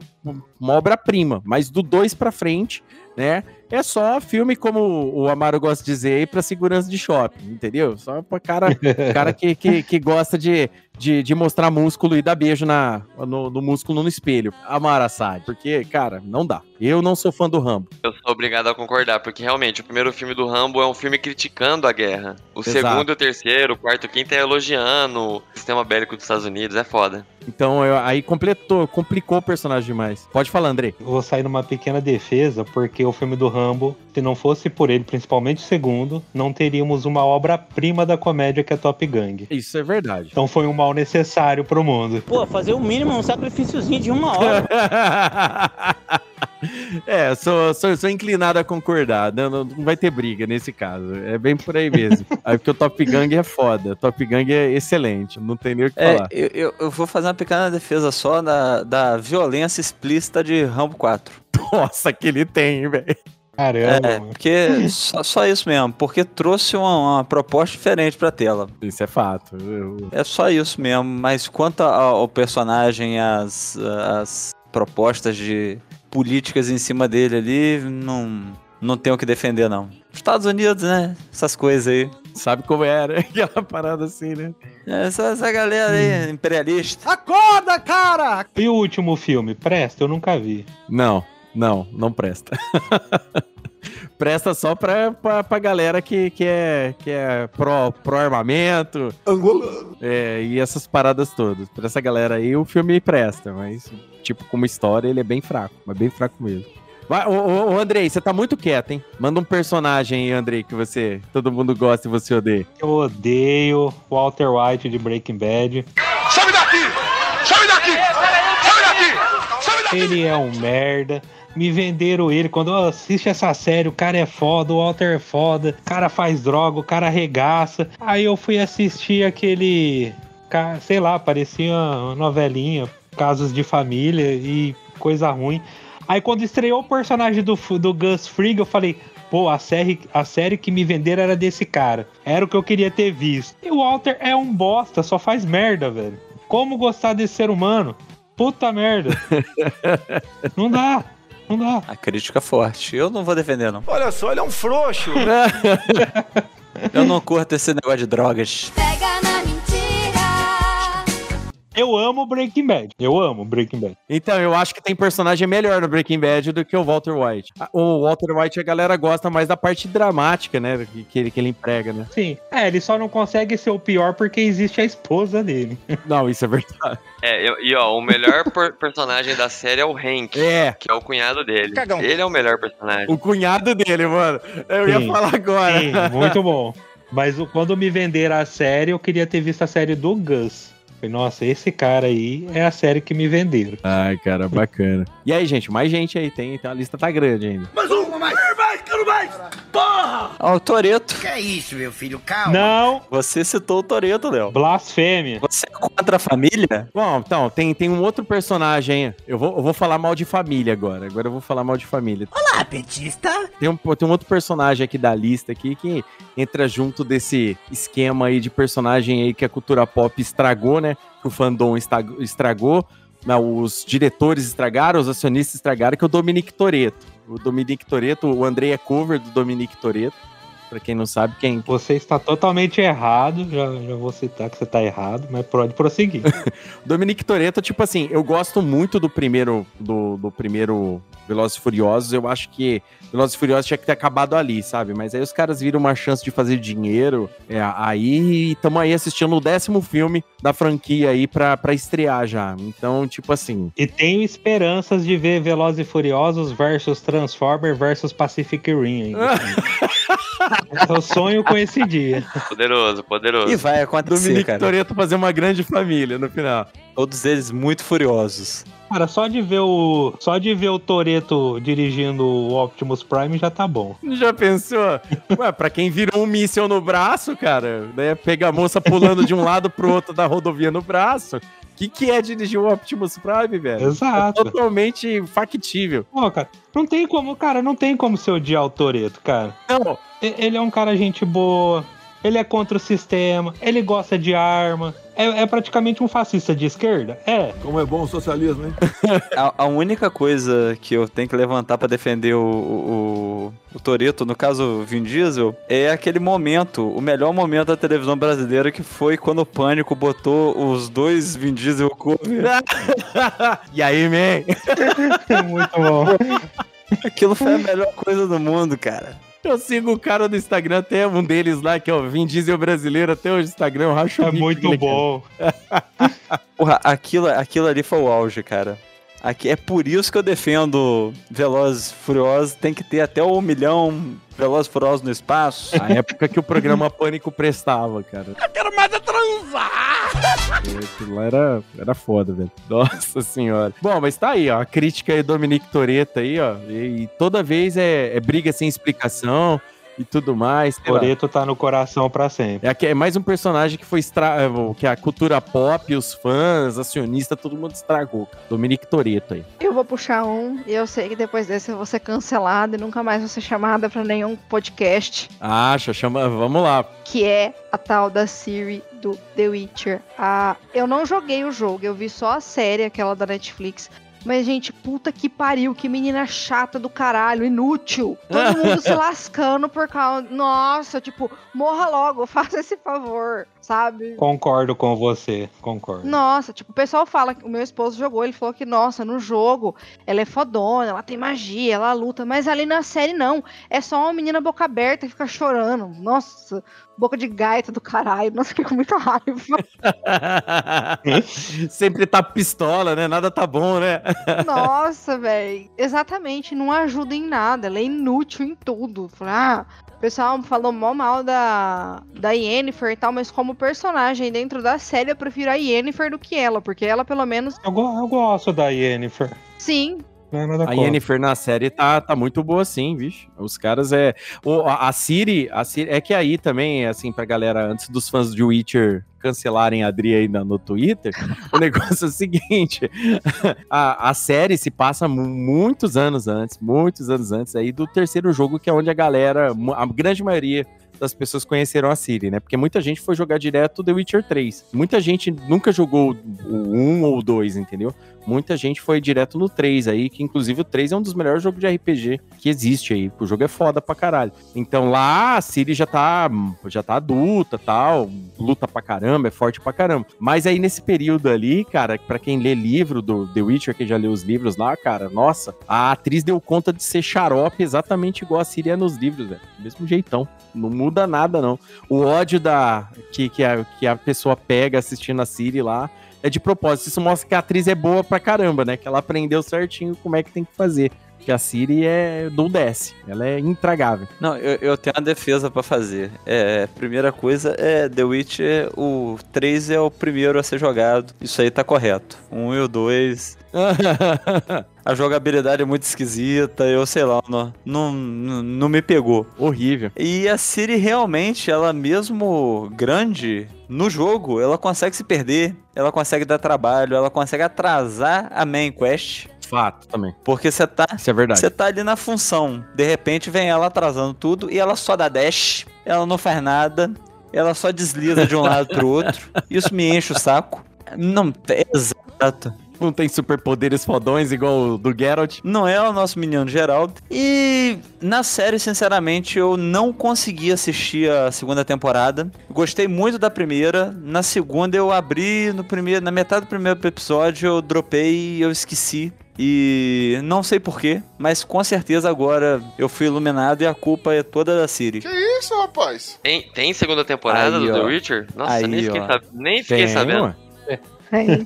Speaker 1: uma obra-prima, mas do dois pra frente, né? É só filme, como o Amaro gosta de dizer, aí pra segurança de shopping, entendeu? Só pra cara, cara que, que, que gosta de, de, de mostrar músculo e dar beijo na, no, no músculo no espelho. Amaro Assad, porque, cara, não dá. Eu não sou fã do Rambo.
Speaker 5: Eu sou obrigado a concordar, porque realmente o primeiro filme do Rambo é um filme criticando a guerra. O
Speaker 1: Exato.
Speaker 5: segundo e o terceiro, o quarto e o quinto é elogiando o sistema bélico dos Estados Unidos, é foda.
Speaker 1: Então eu- aí completou, complicou o personagem demais. Pode falar, Andrei.
Speaker 7: Eu vou sair numa pequena defesa, porque o filme do Rambo, se não fosse por ele, principalmente o segundo, não teríamos uma obra-prima da comédia que é Top Gang.
Speaker 1: Isso é verdade.
Speaker 7: Então foi um mal necessário pro mundo.
Speaker 20: Pô, fazer o mínimo um sacrifíciozinho de uma hora.
Speaker 1: É, sou, sou, sou inclinado a concordar. Não, não, não vai ter briga nesse caso. É bem por aí mesmo. Aí porque o Top Gang é foda. Top Gang é excelente. Não tem nem o que
Speaker 4: É,
Speaker 1: falar.
Speaker 4: eu, eu- eu vou fazer uma pequena defesa só da, da violência explícita de Rambo 4.
Speaker 1: Nossa, que ele tem, velho.
Speaker 7: Caramba.
Speaker 4: É, porque só, só isso mesmo, porque trouxe uma, uma proposta diferente pra tela.
Speaker 1: Isso é fato. Eu-
Speaker 4: É só isso mesmo, mas quanto ao personagem, as, as propostas de políticas em cima dele ali, não, não tem o que defender, não. Estados Unidos, né? Essas coisas aí.
Speaker 1: Sabe como era? Aquela parada assim, né?
Speaker 4: Essa, essa galera aí, imperialista.
Speaker 10: Acorda, cara!
Speaker 7: E o último filme, Presta? Eu nunca vi.
Speaker 1: Não, não, não presta. presta só pra, pra, pra galera que, que é, que é pró, pró armamento.
Speaker 10: Angolano.
Speaker 1: É, e essas paradas todas. Pra essa galera aí, o filme presta, mas, tipo, como história, ele é bem fraco, mas bem fraco mesmo. Vai, ô, ô, ô, Andrei, você tá muito quieto, hein? Manda um personagem aí, Andrei, que você todo mundo gosta e você odeia.
Speaker 7: Eu odeio Walter White de Breaking Bad.
Speaker 10: Sobe daqui! Sobe daqui! Sobe daqui! Sobe daqui!
Speaker 7: Ele é um merda. Me venderam ele. Quando eu assisto essa série, o cara é foda, o Walter é foda, o cara faz droga, o cara arregaça. Aí eu fui assistir aquele. Sei lá, parecia uma novelinha, casos de família e coisa ruim. Aí quando estreou o personagem do, do Gus Fring, eu falei. Pô, a série, a série que me venderam era desse cara. Era o que eu queria ter visto. E o Walter é um bosta, só faz merda, velho. Como gostar desse ser humano? Puta merda. Não dá. Não dá.
Speaker 4: A crítica forte. Eu não vou defender, não.
Speaker 10: Olha só, ele é um frouxo.
Speaker 4: Eu não curto esse negócio de drogas.
Speaker 24: Pega
Speaker 7: Eu amo Breaking Bad. Eu amo Breaking Bad.
Speaker 1: Então, eu acho que tem personagem melhor no Breaking Bad do que o Walter White. O Walter White, a galera gosta mais da parte dramática, né? Que, que ele, que ele emprega, né?
Speaker 7: Sim. É, ele só não consegue ser o pior porque existe a esposa dele.
Speaker 1: Não, isso é verdade.
Speaker 5: É, eu- e ó, o melhor per- personagem da série é o Hank,
Speaker 1: É.
Speaker 5: que é o cunhado dele. Ele é o melhor personagem.
Speaker 1: O cunhado dele, mano. Eu ia
Speaker 7: Sim.
Speaker 1: falar agora.
Speaker 7: Sim, muito bom. Mas quando me venderam a série, eu queria ter visto a série do Gus. Falei, nossa, esse cara aí é a série que me venderam.
Speaker 1: Ai, cara, bacana. E aí, gente, mais gente aí tem, então a lista tá grande ainda.
Speaker 10: Mais uma, mais! Mais, quero mais! Porra!
Speaker 4: Ó, o Toreto.
Speaker 25: Que é isso, meu filho? Calma.
Speaker 7: Não,
Speaker 4: Você citou o Toreto, Léo.
Speaker 7: blasfêmia.
Speaker 4: Você é contra a família?
Speaker 1: Bom, então, tem, tem um outro personagem. Eu vou, eu vou falar mal de família agora. Agora eu vou falar mal de família.
Speaker 25: Olá, petista.
Speaker 1: Tem um, tem um outro personagem aqui da lista aqui que entra junto desse esquema aí de personagem aí que a cultura pop estragou, né? Que o fandom estragou. Não, os diretores estragaram, os acionistas estragaram, que é o Dominique Toretto. O Dominique Toretto, o Andrei é cover do Dominique Toretto. Pra quem não sabe, quem,
Speaker 7: Você está totalmente errado. Já, já vou citar que você está errado, mas pode prosseguir.
Speaker 1: Dominique Toretto, tipo assim, eu gosto muito do primeiro do, do primeiro Velozes e Furiosos. Eu acho que Velozes e Furiosos tinha que ter acabado ali, sabe? Mas aí os caras viram uma chance de fazer dinheiro. É, aí estamos aí assistindo o décimo filme da franquia aí pra, pra estrear já. Então, tipo assim,
Speaker 7: E tenho esperanças de ver Velozes e Furiosos versus Transformer versus Pacific Rim ainda. Eu sonho com esse dia.
Speaker 5: Poderoso, poderoso.
Speaker 4: E vai acontecer,
Speaker 1: Dominique
Speaker 4: cara.
Speaker 1: Toretto fazer uma grande família no final.
Speaker 4: Todos eles muito furiosos.
Speaker 7: Cara, só de ver o só de ver o Toreto dirigindo o Optimus Prime já tá bom.
Speaker 1: Já pensou? Ué, pra quem virou um míssel no braço, cara, né? Pega a moça pulando de um lado pro outro da rodovia no braço. O que, que é dirigir o Optimus Prime, velho?
Speaker 7: Exato.
Speaker 1: É totalmente factível.
Speaker 7: Pô, cara, não tem como, cara, não tem como ser odiar o Toreto, cara.
Speaker 1: Não,
Speaker 7: Ele é um cara gente boa, ele é contra o sistema, ele gosta de arma. É, é praticamente um fascista de esquerda? É.
Speaker 2: Como é bom o socialismo, hein?
Speaker 4: A, a única coisa que eu tenho que levantar pra defender o, o, o Toreto, no caso o Vin Diesel, é aquele momento, o melhor momento da televisão brasileira, que foi quando o Pânico botou os dois Vin Diesel cover.
Speaker 1: e aí, man?
Speaker 7: Muito bom.
Speaker 4: Aquilo foi a melhor coisa do mundo, cara.
Speaker 1: Eu sigo o cara do Instagram, até um deles lá, que é o Vin Diesel brasileiro, até o Instagram, eu racho
Speaker 7: É muito
Speaker 1: cara.
Speaker 7: bom.
Speaker 4: Porra, aquilo, aquilo ali foi o auge, cara. Aqui, é por isso que eu defendo Velozes e Furiosos. Tem que ter até um milhão Velozes e Furiosos no espaço.
Speaker 1: A época que o programa Pânico prestava, cara.
Speaker 10: Eu quero mais é transar!
Speaker 1: Aquilo lá era, era foda, velho. Nossa senhora. Bom, mas tá aí, ó. A crítica aí do Dominique Toretto aí, ó. E, e toda vez é, é briga sem explicação e tudo mais.
Speaker 7: Toreto tá no coração pra sempre.
Speaker 1: É, aqui- é mais um personagem que foi estra... é, que a cultura pop, os fãs, acionistas, todo mundo estragou. Dominique Toretto aí.
Speaker 8: Eu vou puxar um e eu sei que depois desse eu vou ser cancelada e nunca mais vou ser chamada pra nenhum podcast,
Speaker 1: Acha, chama. Vamos lá.
Speaker 8: que é a tal da Siri do The Witcher. Ah, eu não joguei o jogo, eu vi só a série, aquela da Netflix. Mas, gente, puta que pariu, que menina chata do caralho, inútil. Todo mundo se lascando por causa. Nossa, tipo, morra logo, faça esse favor, sabe?
Speaker 7: Concordo com você, concordo.
Speaker 8: Nossa, tipo, o pessoal fala que o meu esposo jogou, ele falou que, nossa, no jogo ela é fodona, ela tem magia, ela luta, mas ali na série não. É só uma menina boca aberta que fica chorando. Nossa, boca de gaita do caralho. Nossa, fiquei com muita raiva.
Speaker 1: Sempre tá pistola, né? Nada tá bom, né?
Speaker 8: Nossa, velho. Exatamente, não ajuda em nada. Ela é inútil em tudo. Ah, o pessoal falou mó mal da, da Yennefer e tal, mas como personagem dentro da série, eu prefiro a Yennefer do que ela, porque ela, pelo menos,
Speaker 7: Eu, go- eu gosto da Yennefer.
Speaker 8: sim,
Speaker 7: Não é nada
Speaker 1: A
Speaker 7: contra.
Speaker 1: Yennefer na série tá, tá muito boa sim, bicho. Os caras é. O, a, a Siri, a Siri. É que aí também, assim, pra galera, antes dos fãs de Witcher cancelarem a Adri aí no Twitter, o negócio é o seguinte: a, a série se passa mu- muitos anos antes, muitos anos antes aí do terceiro jogo, que é onde a galera, a grande maioria das pessoas conheceram a Siri, né? Porque muita gente foi jogar direto The Witcher 3. Muita gente nunca jogou o 1 ou o 2, entendeu? Muita gente foi direto no 3 aí, que inclusive o 3 é um dos melhores jogos de RPG que existe aí. O jogo é foda pra caralho. Então lá a Siri já tá, já tá adulta tal, luta pra caramba, é forte pra caramba. Mas aí nesse período ali, cara, pra quem lê livro do The Witcher, que já leu os livros lá, cara, nossa, a atriz deu conta de ser xarope exatamente igual a Siri é nos livros, velho. Mesmo jeitão. Não muda nada, não. O ódio da que, que, a, que a pessoa pega assistindo a Siri lá é de propósito. Isso mostra que a atriz é boa pra caramba, né? Que ela aprendeu certinho como é que tem que fazer. Porque a Siri é do desce. Ela é intragável.
Speaker 4: Não, eu, eu tenho uma defesa pra fazer. É, primeira coisa é The Witcher, o 3 é o primeiro a ser jogado. Isso aí tá correto. 1 e o 2. a jogabilidade é muito esquisita, eu sei lá, não, não, não me pegou.
Speaker 1: Horrível.
Speaker 4: E a Siri realmente, ela mesmo grande no jogo, ela consegue se perder, ela consegue dar trabalho, ela consegue atrasar a main quest.
Speaker 1: Fato também.
Speaker 4: Porque você tá,
Speaker 1: Isso é verdade.
Speaker 4: você tá ali na função. De repente vem ela atrasando tudo e ela só dá dash, ela não faz nada, ela só desliza de um lado pro outro. Isso me enche o saco. Não, é exato.
Speaker 1: Não tem superpoderes fodões igual o do Geralt.
Speaker 4: Não é o nosso menino Geraldo. E na série, sinceramente, eu não consegui assistir a segunda temporada. Gostei muito da primeira. Na segunda eu abri no primeiro, na metade do primeiro episódio eu dropei e eu esqueci. E não sei porquê, mas com certeza agora eu fui iluminado e a culpa é toda da Siri.
Speaker 10: Que isso, rapaz?
Speaker 5: Tem, tem segunda temporada
Speaker 4: Aí,
Speaker 5: do The
Speaker 4: ó.
Speaker 5: Witcher? Nossa,
Speaker 4: Aí,
Speaker 5: nem fiquei, sab- nem fiquei
Speaker 1: Tem,
Speaker 5: sabendo.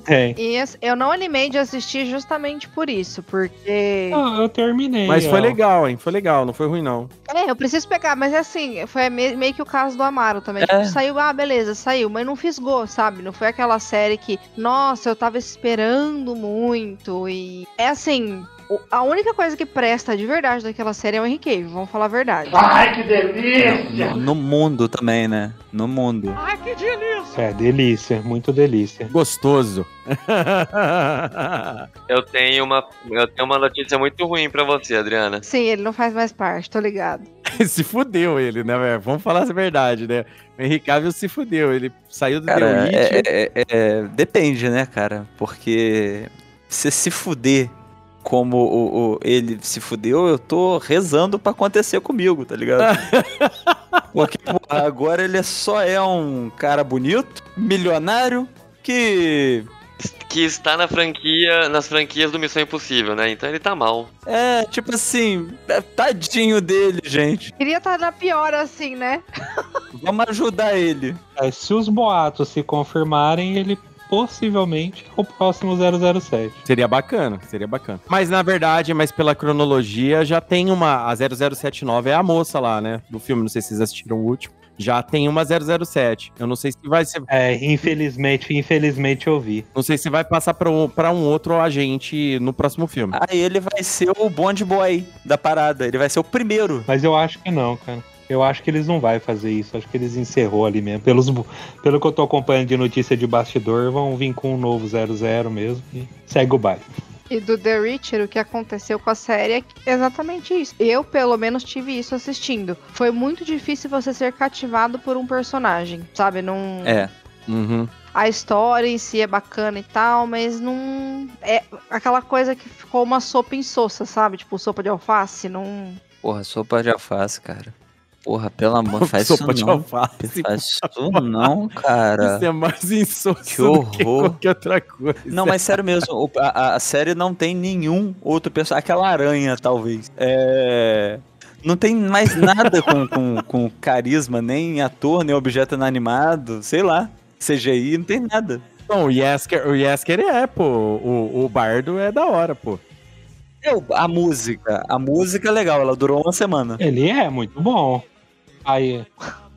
Speaker 8: Tem. E esse- eu não animei de assistir justamente por isso, porque.
Speaker 7: Ah, eu terminei.
Speaker 1: Mas foi
Speaker 7: ó.
Speaker 1: legal, hein? Foi legal, não foi ruim, não.
Speaker 8: É, eu preciso pegar, mas é assim, foi me- meio que o caso do Amaro também.
Speaker 4: É.
Speaker 8: Tipo, saiu, ah, beleza, saiu, mas não fisgou, sabe? Não foi aquela série que, nossa, eu tava esperando muito. E é assim. A única coisa que presta de verdade daquela série é o Henry Cavill, vamos falar a verdade.
Speaker 10: Ai, que delícia!
Speaker 4: No, no mundo também, né? No mundo.
Speaker 6: Ai, que delícia!
Speaker 7: É, delícia, muito delícia.
Speaker 1: Gostoso.
Speaker 5: Eu tenho uma, eu tenho uma notícia muito ruim pra você, Adriana.
Speaker 8: Sim, ele não faz mais parte, tô ligado.
Speaker 1: se fudeu ele, né, velho? Vamos falar a verdade, né? O Henry Cavill se fudeu. Ele saiu do The
Speaker 4: Cara,
Speaker 1: Witcher.
Speaker 4: é, é- é- depende, né, cara? Porque você se fuder como o, o- ele se fudeu, eu tô rezando pra acontecer comigo, tá ligado? Porque, porra, agora ele só é um cara bonito, milionário, que
Speaker 5: Que está na franquia, nas franquias do Missão Impossível, né? Então ele tá mal.
Speaker 4: é, tipo assim, é, tadinho dele, gente.
Speaker 8: Queria estar na pior assim, né?
Speaker 4: Vamos ajudar ele.
Speaker 7: É, se os boatos se confirmarem, ele possivelmente o próximo 007.
Speaker 1: Seria bacana, seria bacana. Mas na verdade, mas pela cronologia, já tem uma. A 0079 é a moça lá, né? Do filme, não sei se vocês assistiram o último. Já tem uma 007. Eu não sei se vai ser.
Speaker 7: É, infelizmente, infelizmente eu vi.
Speaker 1: Não sei se vai passar pra um, pra um outro agente no próximo filme.
Speaker 4: Aí ele vai ser o Bond Boy da parada. Ele vai ser o primeiro.
Speaker 7: Mas eu acho que não, cara. Eu acho que eles não vão fazer isso. Acho que eles encerrou ali mesmo. Pelos, pelo que eu tô acompanhando de notícia de bastidor, vão vir com um novo 00 mesmo e segue o baile.
Speaker 8: E do The Witcher, o que aconteceu com a série é exatamente isso. Eu, pelo menos, tive isso assistindo. Foi muito difícil você ser cativado por um personagem, sabe? Não.
Speaker 4: É.
Speaker 1: Uhum.
Speaker 8: A história em si é bacana e tal, mas não. É aquela coisa que ficou uma sopa insossa, sabe? Tipo, sopa de alface, não.
Speaker 4: Porra, sopa de alface, cara. Porra, pelo amor, faz
Speaker 1: Sopa
Speaker 4: isso não.
Speaker 1: alface.
Speaker 4: Faz isso não, cara.
Speaker 1: Isso é mais insosso
Speaker 4: Que
Speaker 1: do que
Speaker 4: horror.
Speaker 1: qualquer outra coisa.
Speaker 4: Não, mas sério mesmo, a, a série não tem nenhum outro personagem. Aquela aranha, talvez. É. Não tem mais nada com, com, com carisma, nem ator, nem objeto inanimado, sei lá. CGI, não tem nada.
Speaker 1: Não, o Yesker, o Yesker é, pô. O, o Bardo é da hora, pô.
Speaker 4: Eu, a música, a música é legal, ela durou uma semana.
Speaker 7: Ele é muito bom. Aí,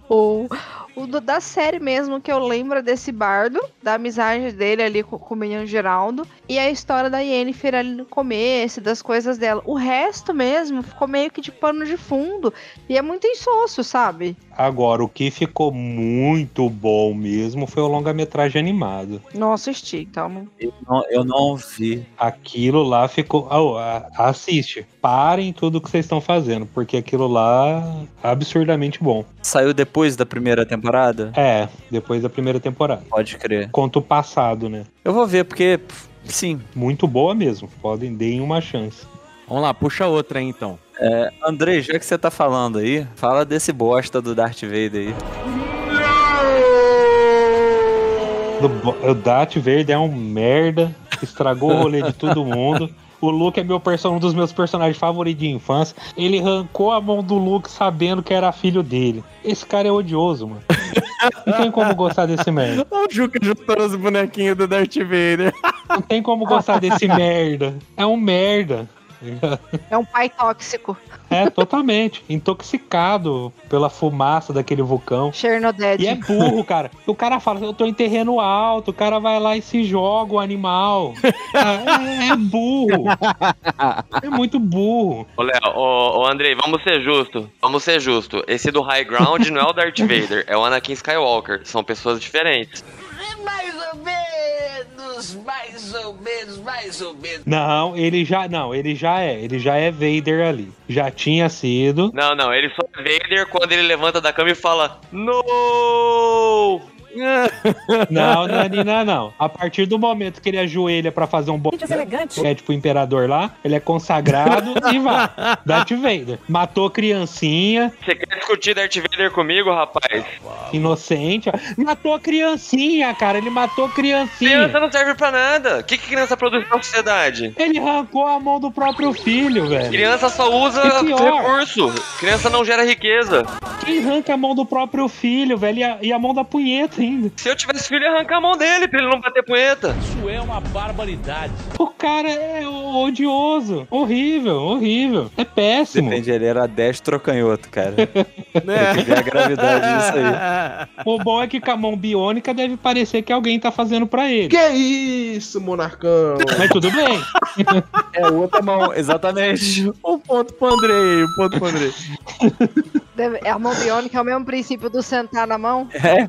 Speaker 8: O, o do- da série mesmo que eu lembro desse bardo, da amizade dele ali com, com o menino Geraldo, e a história da Yennefer ali no começo, das coisas dela. O resto mesmo ficou meio que de pano de fundo, e é muito insosso, sabe?
Speaker 7: Agora, o que ficou muito bom mesmo foi o longa-metragem animado.
Speaker 8: Não assisti, então não.
Speaker 4: Eu não, eu não vi.
Speaker 7: Aquilo lá ficou. Oh, assiste. Parem tudo que vocês estão fazendo, porque aquilo lá é absurdamente bom.
Speaker 4: Saiu depois da primeira temporada?
Speaker 7: É, depois da primeira temporada.
Speaker 4: Pode crer.
Speaker 7: Conta o passado, né?
Speaker 4: Eu vou ver, porque, sim.
Speaker 7: Muito boa mesmo. Podem, deem uma chance.
Speaker 1: Vamos lá, puxa outra aí então.
Speaker 4: É, Andrei, já que você tá falando aí, fala desse bosta do Darth Vader aí.
Speaker 7: O Darth Vader é um merda, estragou o rolê de todo mundo. O Luke é meu um dos meus personagens favoritos de infância. Ele arrancou a mão do Luke sabendo que era filho dele. Esse cara é odioso, mano. Não tem como gostar desse merda.
Speaker 1: Olha o Juca juntando os bonequinhos do Darth Vader.
Speaker 7: Não tem como gostar desse merda. É um merda.
Speaker 8: É um pai tóxico.
Speaker 7: É, totalmente. Intoxicado pela fumaça daquele vulcão.
Speaker 8: Chernobyl.
Speaker 7: E é burro, cara. O cara fala, eu tô em terreno alto, o cara vai lá e se joga o animal. É, é burro. É muito burro.
Speaker 5: Ô, Léo, ô, ô, Andrei, vamos ser justo. Vamos ser justo. Esse do High Ground não é o Darth Vader, é o Anakin Skywalker. São pessoas diferentes.
Speaker 25: Mais ou menos, mais ou menos, mais ou menos.
Speaker 7: Não, ele já. Não, ele já é. Ele já é Vader ali. Já tinha sido.
Speaker 5: Não, não, ele só é Vader quando ele levanta da cama e fala No!
Speaker 7: Não, Nanina, não. A partir do momento que ele ajoelha pra fazer um bom. É tipo o imperador lá, ele é consagrado e vai. Darth Vader. Matou criancinha,
Speaker 5: Você quer discutir Darth Vader comigo, rapaz?
Speaker 7: inocente. ó. Matou criancinha, cara. Ele matou criancinha.
Speaker 5: Criança não serve pra nada. O que, que criança produz pra sociedade?
Speaker 7: Ele arrancou a mão do próprio filho, velho.
Speaker 5: Criança só usa
Speaker 7: pior.
Speaker 5: recurso. Criança não gera riqueza.
Speaker 7: Quem arranca a mão do próprio filho, velho? E a, e a mão da punheta ainda.
Speaker 5: Se eu tivesse filho, eu ia arrancar a mão dele pra ele não bater punheta.
Speaker 17: Isso é uma barbaridade.
Speaker 7: O cara é odioso. Horrível, horrível. É péssimo.
Speaker 4: Depende, ele era destro ou canhoto, cara. Tem que ver a gravidade disso aí.
Speaker 7: O bom é que com a mão biônica deve parecer que alguém tá fazendo pra ele.
Speaker 23: Que isso, monarcão?
Speaker 7: Mas tudo bem.
Speaker 4: É outra mão, exatamente.
Speaker 1: Um ponto pro Andrei, um ponto pro Andrei.
Speaker 8: É a mão biônica, é o mesmo princípio do sentar na mão.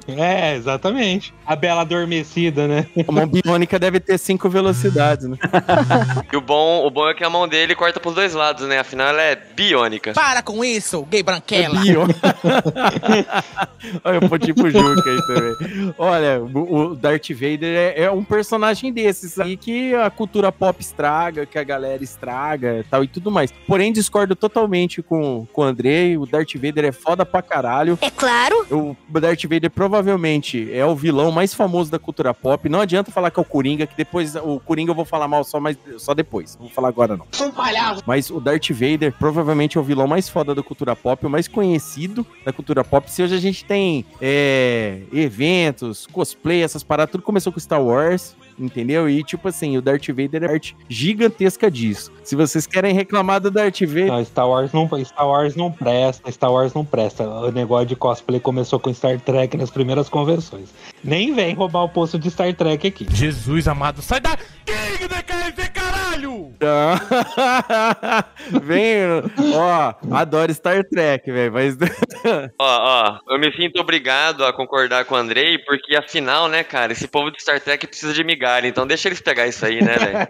Speaker 7: É, exatamente. A bela adormecida, né?
Speaker 1: A mão biônica deve ter cinco velocidades, né?
Speaker 5: E o bom, o bom é que a mão dele corta pros dois lados, né? Afinal, ela é biônica.
Speaker 25: Para com isso, gay branquela.
Speaker 1: Bio. Olha, eu pontinho pro Juca aí também. Olha, o o Darth Vader é, é um personagem desses aí que a cultura pop estraga, que a galera estraga e tal e tudo mais. Porém, discordo totalmente com, com o Andrei. O Darth Vader é foda pra caralho.
Speaker 22: É claro.
Speaker 1: O Darth Vader provavelmente é o vilão mais famoso da cultura pop. Não adianta falar que é o Coringa, que depois o Coringa eu vou falar mal só, mais, só depois. Não vou falar agora não.
Speaker 25: Sou um palhaço.
Speaker 1: Mas o Darth Vader provavelmente é o vilão mais foda da cultura pop, o mais conhecido da cultura pop. Se hoje a gente tem é, eventos, cosplay, essas paradas, tudo começou com Star Wars. Entendeu? E tipo assim, o Darth Vader é parte gigantesca disso. Se vocês querem reclamar do Darth Vader.
Speaker 7: Não, Star Wars não, Star Wars não presta, Star Wars não presta. O negócio de cosplay começou com Star Trek nas primeiras conversões. Nem vem roubar o posto de Star Trek aqui.
Speaker 17: Jesus amado, sai da. King caralho!
Speaker 1: Vem, ó, adoro Star Trek, velho, mas
Speaker 5: Ó, ó, eu me sinto obrigado a concordar com o Andrei, porque afinal, né, cara, esse povo de Star Trek precisa de migalha, então deixa eles pegar isso aí, né, velho?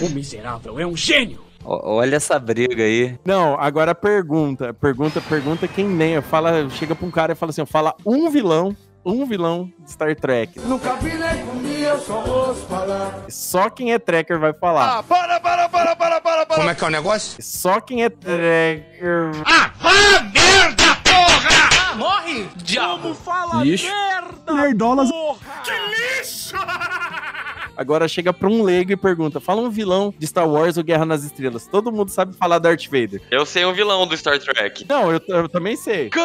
Speaker 17: O miserável é um gênio!
Speaker 4: Olha essa briga aí.
Speaker 1: Não, agora pergunta, pergunta, pergunta quem nem fala, chega pra um cara e fala assim, ó, fala um vilão, um vilão de Star Trek.
Speaker 2: Nunca vi nem comi, eu só ouço falar.
Speaker 1: Só quem é tracker vai falar.
Speaker 10: Ah, para, para, para, para, para, para.
Speaker 18: Como é que é o negócio?
Speaker 1: Só quem é tracker.
Speaker 10: Ah, vá merda, porra!
Speaker 25: Ah, morre, diabo.
Speaker 17: Como fala
Speaker 23: Ixi.
Speaker 17: merda!
Speaker 19: Nerdolas.
Speaker 17: Porra!
Speaker 10: Que lixo!
Speaker 1: Agora chega pra um leigo e pergunta: fala um vilão de Star Wars ou Guerra nas Estrelas. Todo mundo sabe falar Darth Vader.
Speaker 5: Eu sei um vilão do Star Trek.
Speaker 1: Não, eu, eu também sei.
Speaker 5: Khan!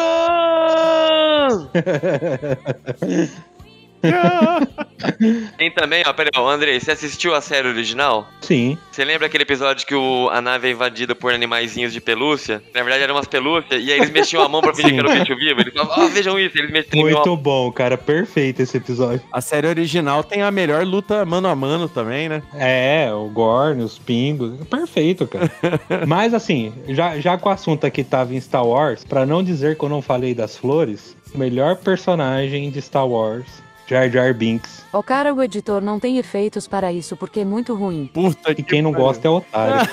Speaker 5: Tem também, ó, peraí, ó, Andrei, você assistiu a série original?
Speaker 7: Sim.
Speaker 5: Você lembra aquele episódio que o, a nave é invadida por animaizinhos de pelúcia? Na verdade eram umas pelúcias, e aí eles mexiam a mão pra fingir
Speaker 7: Sim.
Speaker 5: que era o bicho vivo. Eles falavam, ó, vejam isso, eles mexiam
Speaker 7: Muito bom, cara. Perfeito esse episódio.
Speaker 1: A série original tem a melhor luta mano a mano também, né?
Speaker 7: É, o Gorn, os pingos. Perfeito, cara. Mas assim, já, já que o assunto aqui tava em Star Wars, pra não dizer que eu não falei das flores, o melhor personagem de Star Wars, Jar Jar Binks.
Speaker 26: O cara, o editor não tem efeitos para isso porque é muito ruim.
Speaker 1: Puta
Speaker 7: E quem não gosta é otário.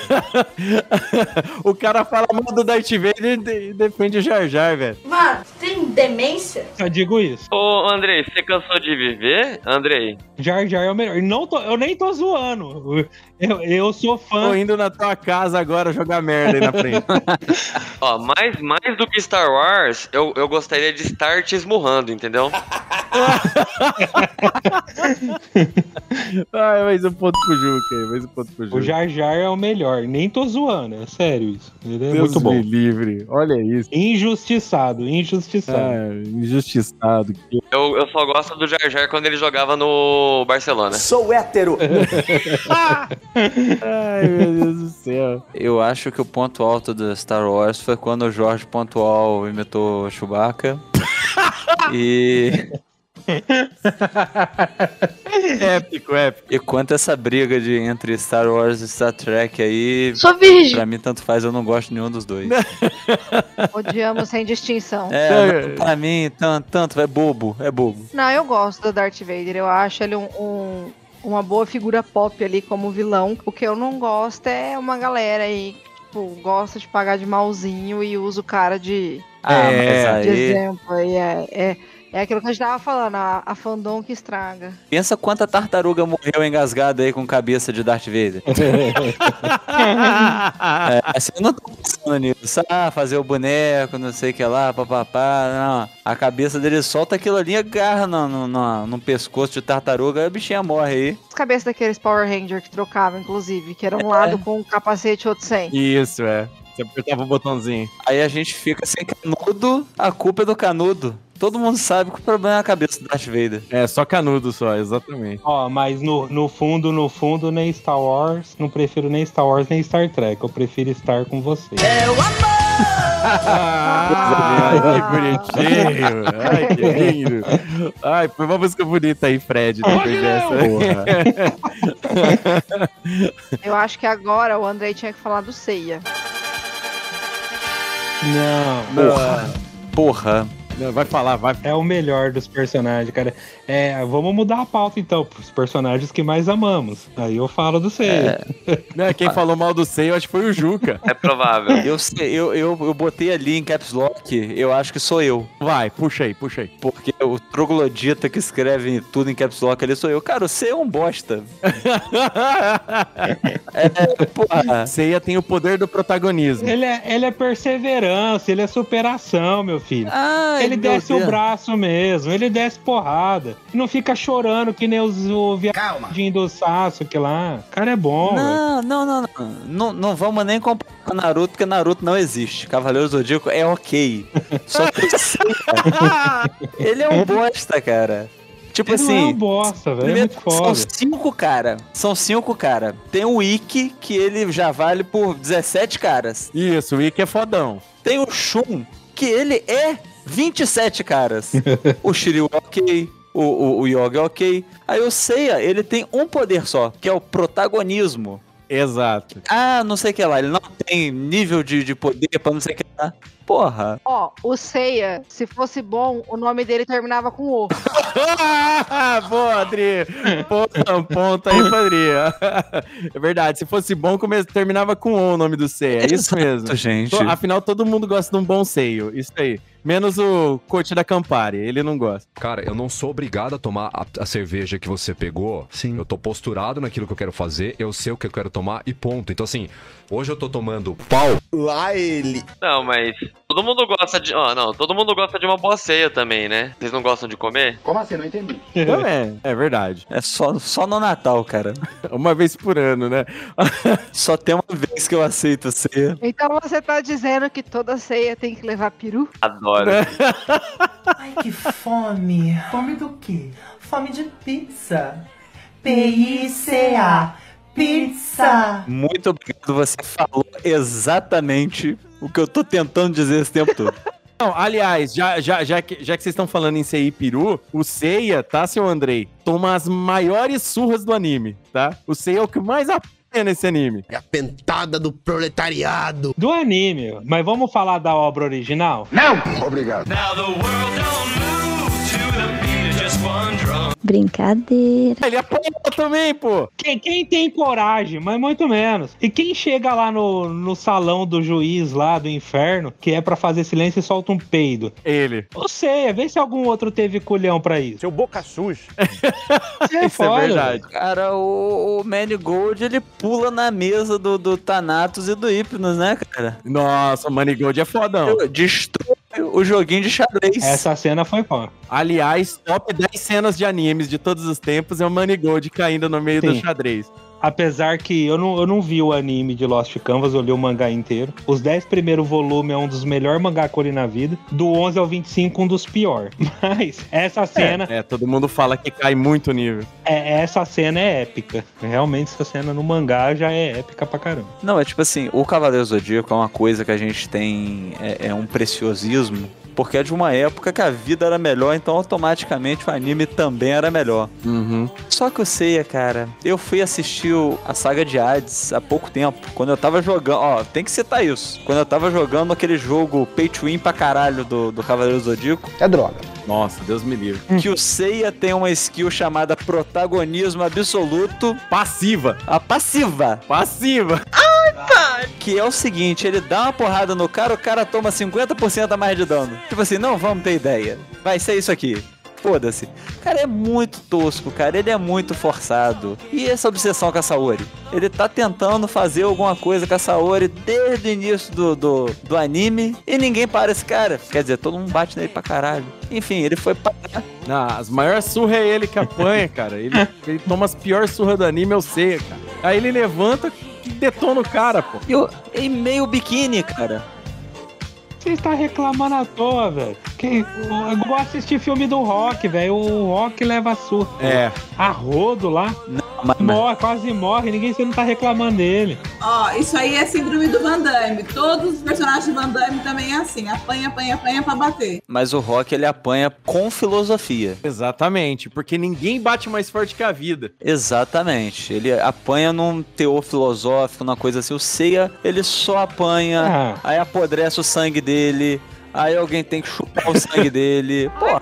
Speaker 1: o cara fala mal do Darth Vader e de- defende o Jar Jar, velho.
Speaker 6: Mano, tem demência?
Speaker 7: Eu digo isso.
Speaker 5: Ô, Andrei, você cansou de viver? Andrei.
Speaker 7: Jar Jar é o melhor. E Não tô, eu nem tô zoando. Eu, eu sou fã.
Speaker 1: Tô indo na tua casa agora jogar merda aí na frente.
Speaker 5: Ó, mais, mais do que Star Wars, eu, eu gostaria de estar te esmurrando, entendeu?
Speaker 1: Ai, mais um ponto pro Juca aí, mais um ponto pro Juca.
Speaker 7: O Jar Jar é o melhor. Nem tô zoando, é sério isso. Ele é
Speaker 1: Deus
Speaker 7: muito bom.
Speaker 1: me livre, olha isso.
Speaker 7: Injustiçado, injustiçado.
Speaker 1: Ah, injustiçado.
Speaker 5: Eu, eu só gosto do Jar Jar quando ele jogava no Barcelona.
Speaker 15: Sou hétero.
Speaker 1: Ai, meu Deus do céu.
Speaker 4: Eu acho que o ponto alto do Star Wars foi quando o Jorge Pontual imitou Chewbacca. e.
Speaker 1: épico, épico.
Speaker 4: E quanto essa briga de, entre Star Wars e Star Trek aí.
Speaker 8: Sou virgem.
Speaker 4: Pra mim, tanto faz, eu não gosto de nenhum dos dois.
Speaker 8: Odiamos sem distinção.
Speaker 4: É, não, pra mim, tanto, tanto, é bobo, é bobo.
Speaker 8: Não, eu gosto do Darth Vader. Eu acho ele um, um- uma boa figura pop ali como vilão. O que eu não gosto é uma galera aí que tipo, gosta de pagar de malzinho e usa o cara de,
Speaker 4: Ah,
Speaker 1: É,
Speaker 4: mas
Speaker 8: de
Speaker 4: aí.
Speaker 8: exemplo. E é, é, é aquilo que a gente tava falando, a, a fandom que estraga.
Speaker 4: Pensa quanta tartaruga morreu engasgada aí com cabeça de Darth Vader. é, assim, eu não tô pensando nisso. Ah, fazer o boneco, não sei o que lá, papapá. Não. A cabeça dele solta aquilo ali, agarra no, no, no, no pescoço de tartaruga, aí a bichinha morre aí.
Speaker 8: As cabeças daqueles Power Ranger que trocavam, inclusive, que era um lado com um capacete e outro sem.
Speaker 1: Isso, é. Você apertava o botãozinho.
Speaker 4: Aí a gente fica sem canudo, a culpa é do canudo. Todo mundo sabe que o problema é a cabeça do Darth Vader.
Speaker 1: É, só canudo só, exatamente.
Speaker 7: Ó, mas no, no fundo, no fundo, nem Star Wars. Não prefiro nem Star Wars nem Star Trek. Eu prefiro estar com você.
Speaker 1: Ai, que bonitinho. Ai, que lindo. Ai, foi uma música bonita aí, Fred, depois dessa.
Speaker 8: Eu acho que agora o Andrei tinha que falar do Seiya.
Speaker 7: Não.
Speaker 4: Porra. Porra.
Speaker 1: Não, vai falar, vai.
Speaker 7: É o melhor dos personagens, cara. É, vamos mudar a pauta então, pros personagens que mais amamos. Aí eu falo do Seiya.
Speaker 1: Não, quem falou mal do Sei, eu acho que foi o Juca.
Speaker 5: É provável.
Speaker 4: Eu, sei, eu, eu, eu botei ali em Caps Lock, eu acho que sou eu.
Speaker 1: Vai, puxa aí, puxa aí.
Speaker 4: Porque o troglodita que escreve tudo em Caps Lock ali sou eu. Cara, você é um bosta. é, porra.
Speaker 1: Seiya tem o poder do protagonismo.
Speaker 7: Ele é, ele é perseverança, ele é superação, meu filho.
Speaker 4: Ai,
Speaker 7: ele
Speaker 4: meu
Speaker 7: desce
Speaker 4: Deus.
Speaker 7: o braço mesmo, ele desce porrada. E não fica chorando que nem os o viadinho do Sasuke lá. O cara é bom.
Speaker 4: Não, não, não, não, não. Não vamos nem comparar com Naruto, porque Naruto não existe. Cavaleiro Zodíaco é ok. Só que ele é um bosta, cara. Tipo
Speaker 7: Ele
Speaker 4: assim.
Speaker 7: não é um bosta, velho. É
Speaker 4: são cinco cara. São cinco cara. Tem o Ikki, que ele já vale por 17 caras.
Speaker 1: Isso, o Ikki é fodão.
Speaker 4: Tem o Shun, que ele é 27 caras. o Shiryu é ok. O, o, o Yoga é ok. Aí o Seiya, ele tem um poder só, que é o protagonismo.
Speaker 1: Exato.
Speaker 4: Ah, não sei o que lá. Ele não tem nível de, de poder pra não sei o que lá. Porra.
Speaker 8: Ó, o Seiya, se fosse bom, o nome dele terminava com O.
Speaker 1: Boa, Adri. Ponto, ponto aí, Padri. É verdade. Se fosse bom, terminava com O o nome do Seiya. É isso mesmo.
Speaker 4: gente.
Speaker 1: Afinal, todo mundo gosta de um bom seio. Isso aí. Menos o coach da Campari. Ele não gosta.
Speaker 16: Cara, eu não sou obrigado a tomar a, a cerveja que você pegou. Sim. Eu tô posturado naquilo que eu quero fazer, eu sei o que eu quero tomar e ponto. Então, assim, hoje eu tô tomando pau.
Speaker 10: Lá ele.
Speaker 5: Não, mas todo mundo gosta de. Ó, não, todo mundo gosta de uma boa ceia também, né? Vocês não gostam de comer?
Speaker 10: Como assim? Não entendi.
Speaker 1: Então é, é verdade.
Speaker 4: É só, só no Natal, cara.
Speaker 1: Uma vez por ano, né?
Speaker 4: Só tem uma vez que eu aceito ser.
Speaker 8: Então você tá dizendo que toda ceia tem que levar peru?
Speaker 5: Adoro.
Speaker 27: Ai, que fome. Fome do quê? fome de pizza. P-I-C-A. Pizza.
Speaker 4: Muito obrigado, você falou exatamente o que eu tô tentando dizer esse tempo todo.
Speaker 1: Não, aliás, já, já, já, que, já que vocês estão falando em CI Peru, o Seiya, tá, seu Andrei? Toma as maiores surras do anime, tá? O Seiya é o que mais apanha nesse anime.
Speaker 28: É a pentada do proletariado.
Speaker 7: Do anime. Mas vamos falar da obra original?
Speaker 28: Não! Obrigado.
Speaker 24: Brincadeira.
Speaker 1: Ele apanhou também, pô.
Speaker 7: Quem, quem tem coragem, mas muito menos. E quem chega lá no, no salão do juiz lá do inferno, que é pra fazer silêncio e solta um peido?
Speaker 1: Ele.
Speaker 7: Você, vê se algum outro teve culhão pra isso.
Speaker 28: Seu boca suja.
Speaker 7: É
Speaker 1: Isso é verdade.
Speaker 4: Cara, o, o Manigold, ele pula na mesa do, do Thanatos e do Hypnos, né, cara?
Speaker 1: Nossa, o Manigold é fodão.
Speaker 4: Destrói o joguinho de xadrez.
Speaker 7: Essa cena foi foda.
Speaker 1: Aliás, top 10 cenas de animes de todos os tempos é o Manigold caindo no meio do
Speaker 7: Sim.
Speaker 1: xadrez.
Speaker 7: Apesar que eu não, eu não vi o anime de Lost Canvas, eu li o mangá inteiro. Os 10 primeiros volumes é um dos melhores mangá que eu li na vida. Do 11 ao 25, um dos piores. Mas essa cena,
Speaker 1: É, todo mundo fala que cai muito o nível.
Speaker 7: é, essa cena é épica. Realmente, essa cena no mangá já é épica pra caramba.
Speaker 4: Não, é tipo assim, o Cavaleiro Zodíaco é uma coisa que a gente tem, é, é um preciosismo, porque é de uma época que a vida era melhor, então automaticamente o anime também era melhor.
Speaker 1: Uhum.
Speaker 4: Só que o Seiya, cara, eu fui assistir a saga de Hades há pouco tempo, quando eu tava jogando, ó, tem que citar isso, quando eu tava jogando aquele jogo pay to win pra caralho do, do Cavaleiro Zodíaco,
Speaker 28: É droga.
Speaker 1: Nossa, Deus me livre.
Speaker 4: que o Seiya tem uma skill chamada protagonismo absoluto,
Speaker 1: Passiva.
Speaker 4: a passiva.
Speaker 1: Passiva.
Speaker 4: Que é o seguinte, ele dá uma porrada no cara, o cara toma 50% a mais de dano. Tipo assim, não vamos ter ideia. Vai ser isso aqui. Foda-se. Cara, é muito tosco, cara. Ele é muito forçado. E essa obsessão com a Saori? Ele tá tentando fazer alguma coisa com a Saori desde o início do, do, do anime e ninguém para esse cara. Quer dizer, todo mundo bate nele pra caralho. Enfim, ele foi parar.
Speaker 1: Não, as maiores surras é ele que apanha, cara. Ele, ele toma as piores surras do anime, eu sei, cara. Aí ele levanta detona o cara, pô.
Speaker 4: E, meio biquíni, cara.
Speaker 7: Você está reclamando à toa, velho. Que, eu vou assistir filme do Rock, velho. O Rock leva surra.
Speaker 1: É.
Speaker 7: A rodo lá.
Speaker 4: mas-
Speaker 7: Morre, quase morre. Ninguém você não tá reclamando dele.
Speaker 29: Ó, isso aí é síndrome do Van Damme. Todos os personagens do Van Damme também é assim. Apanha, apanha, apanha pra bater.
Speaker 4: Mas o Rock ele apanha com filosofia.
Speaker 1: Exatamente, porque ninguém bate mais forte que a vida.
Speaker 4: Exatamente. Ele apanha num teor filosófico, numa coisa assim. O Seiya, ele só apanha, aí apodrece o sangue dele, aí alguém tem que chupar o sangue dele. Porra.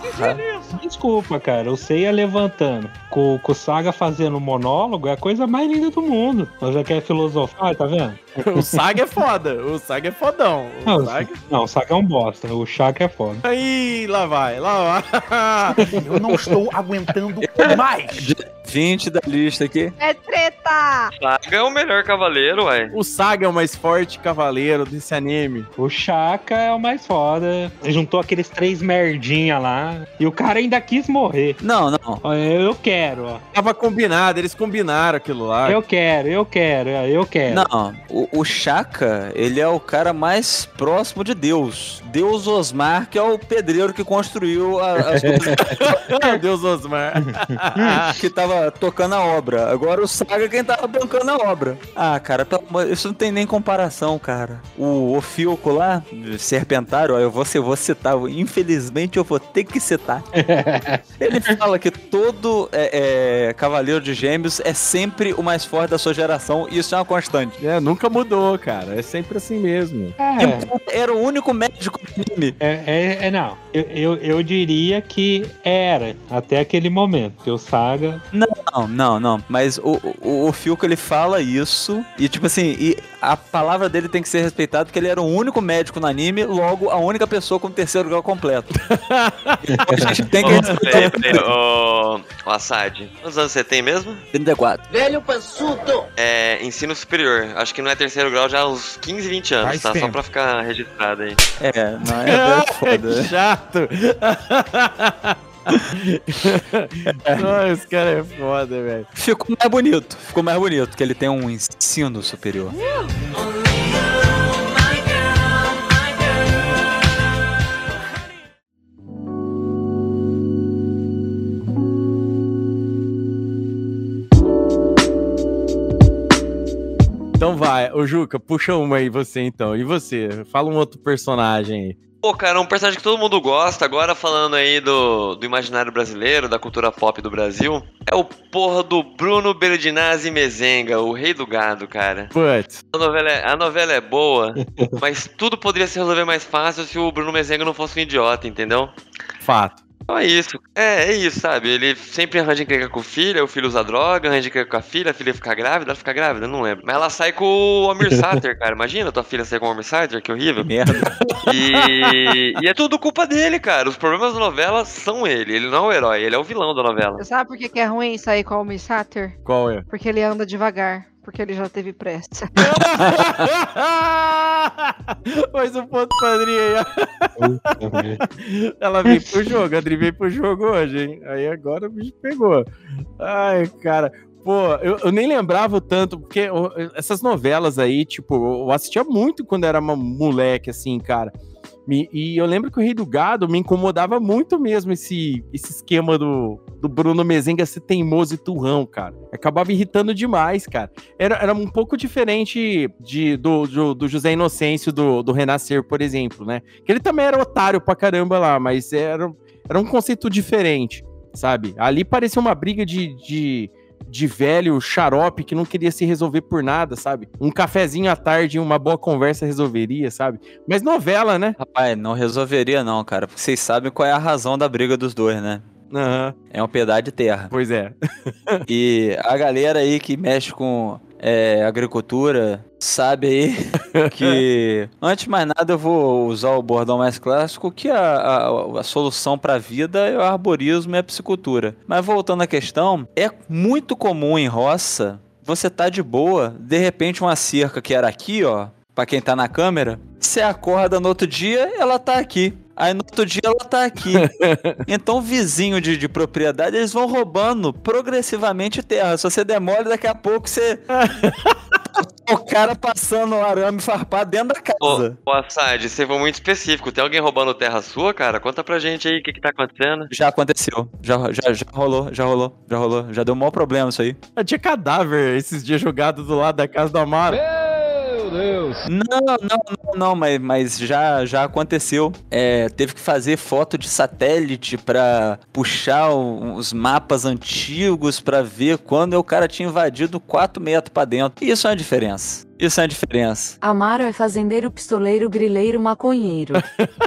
Speaker 7: Desculpa, cara. O Seiya levantando, com, com o Saga fazendo monólogo, é a coisa mais linda do mundo. Nós já quer filosofar, tá vendo?
Speaker 1: O Saga é foda, o Saga é fodão. O
Speaker 7: Não,
Speaker 1: Saga...
Speaker 7: não, o Saga é um bosta. O Shaka é foda.
Speaker 1: Aí, lá vai, lá vai.
Speaker 28: Eu não estou aguentando mais.
Speaker 4: 20 da lista aqui.
Speaker 8: É treta!
Speaker 5: Saga é o melhor cavaleiro, ué.
Speaker 1: O Saga é o mais forte cavaleiro desse anime.
Speaker 7: O Shaka é o mais foda. Juntou aqueles três merdinha lá. E o cara ainda quis morrer.
Speaker 4: Não, não.
Speaker 7: Eu, eu quero, ó.
Speaker 1: Tava combinado, eles combinaram aquilo lá.
Speaker 7: Eu quero, eu quero, eu quero.
Speaker 4: Não, o, o Shaka, ele é o cara mais próximo de Deus. Deus Osmar, que é o pedreiro que construiu a- as duas
Speaker 1: Deus Osmar.
Speaker 4: que tava tocando a obra. Agora o Saga é quem tava bancando a obra. Ah, cara, isso não tem nem comparação, cara. O Ofilco lá, Serpentário, ó, eu vou, eu vou citar, infelizmente eu vou ter que citar. Ele fala que todo é, é, Cavaleiro de Gêmeos é sempre o mais forte da sua geração e isso é uma constante.
Speaker 1: É, nunca mudou, cara. É sempre assim mesmo.
Speaker 7: É,
Speaker 4: Era o único médico do anime.
Speaker 7: é, é, é, não. Eu, eu, eu diria que era, até aquele momento. Porque o Saga.
Speaker 4: Não, não, não. Mas o, o, o Fiuco, ele fala isso e, tipo assim, e a palavra dele tem que ser respeitada porque ele era o único médico no anime, logo a única pessoa com terceiro grau completo. Então, a gente tem que respeitar.
Speaker 5: ô, ô, Assad, quantos anos você tem mesmo?
Speaker 4: 34.
Speaker 30: Velho pançudo.
Speaker 5: É, ensino superior. Acho que não é terceiro grau já há uns 15, 20 anos,
Speaker 28: Faz
Speaker 5: tá? Só
Speaker 28: tempo.
Speaker 5: pra ficar registrado aí.
Speaker 4: É, não é, é foda.
Speaker 1: que chato. Esse cara é foda, velho.
Speaker 4: Ficou mais bonito, ficou mais bonito, que ele tem um ensino superior.
Speaker 1: Então vai, ô Juca, puxa uma aí você então. E você? Fala um outro personagem aí.
Speaker 5: Pô, cara, um personagem que todo mundo gosta, agora falando aí do, do imaginário brasileiro, da cultura pop do Brasil, é o porra do Bruno Berdinazzi Mezenga, o rei do gado, cara.
Speaker 1: Putz.
Speaker 5: A novela, é, a novela é boa, mas tudo poderia se resolver mais fácil se o Bruno Mezenga não fosse um idiota, entendeu?
Speaker 1: Fato.
Speaker 5: Então é isso. É, é isso, sabe? Ele sempre arranja encrenca com o filho, o filho usa droga, arranja encrenca com a filha, a filha fica grávida, ela fica grávida, não lembro. Mas ela sai com o Amir Sater, cara. Imagina tua filha sair com o Amir Sater, que horrível.
Speaker 4: Merda.
Speaker 5: E, e é tudo culpa dele, cara. Os problemas da novela são ele. Ele não é o herói, ele é o vilão da novela.
Speaker 8: Você sabe por que, que é ruim sair com o Almir Sater?
Speaker 1: Qual é?
Speaker 8: Porque ele anda devagar. Porque ele já teve pressa.
Speaker 1: Mais um ponto Adri aí, ó. Ela veio pro jogo, a Adri veio pro jogo hoje, hein? Aí agora o bicho pegou. Ai, cara. Pô, eu, eu nem lembrava tanto, porque eu- essas novelas aí, tipo, eu assistia muito quando era uma moleque, assim, cara. Me- e eu lembro que o Rei do Gado me incomodava muito mesmo esse, esse esquema do, do Bruno Mezenga ser teimoso e turrão, cara. Acabava irritando demais, cara. Era, era um pouco diferente de, do, do, do José Inocêncio do, do Renascer, por exemplo, né? Que ele também era otário pra caramba lá, mas era, era um conceito diferente, sabe? Ali parecia uma briga de, de, de velho xarope que não queria se resolver por nada, sabe? Um cafezinho à tarde e uma boa conversa resolveria, sabe? Mas novela, né?
Speaker 4: Rapaz, não resolveria não, cara, porque vocês sabem qual é a razão da briga dos dois, né?
Speaker 1: Aham.
Speaker 4: É um pedaço de terra.
Speaker 1: Pois é.
Speaker 4: E a galera aí que mexe com é, agricultura sabe aí que, antes de mais nada, eu vou usar o bordão mais clássico, que a, a, a solução para a vida é o arborismo e a piscicultura. Mas voltando à questão, é muito comum em roça você tá de boa, de repente uma cerca que era aqui, ó, Pra quem tá na câmera, você acorda no outro dia, ela tá aqui. Aí no outro dia ela tá aqui. então, vizinho de, de propriedade, eles vão roubando progressivamente terra. Se você demole, daqui a pouco você. o cara passando o arame farpado dentro da casa.
Speaker 5: Ô, ô Assad, você foi muito específico. Tem alguém roubando terra sua, cara? Conta pra gente aí o que, que tá acontecendo.
Speaker 4: Já aconteceu. Já, já, já rolou, já rolou, já rolou. Já deu um maior problema isso aí.
Speaker 1: Tinha cadáver esses dias jogado do lado da casa do Amaro.
Speaker 4: Meu Deus! Não, não, não, não, mas, mas já, já aconteceu. É, teve que fazer foto de satélite pra puxar os mapas antigos pra ver quando o cara tinha invadido 4 metros pra dentro. Isso é uma diferença. Isso é uma diferença.
Speaker 26: Amaro é fazendeiro, pistoleiro, grileiro, maconheiro.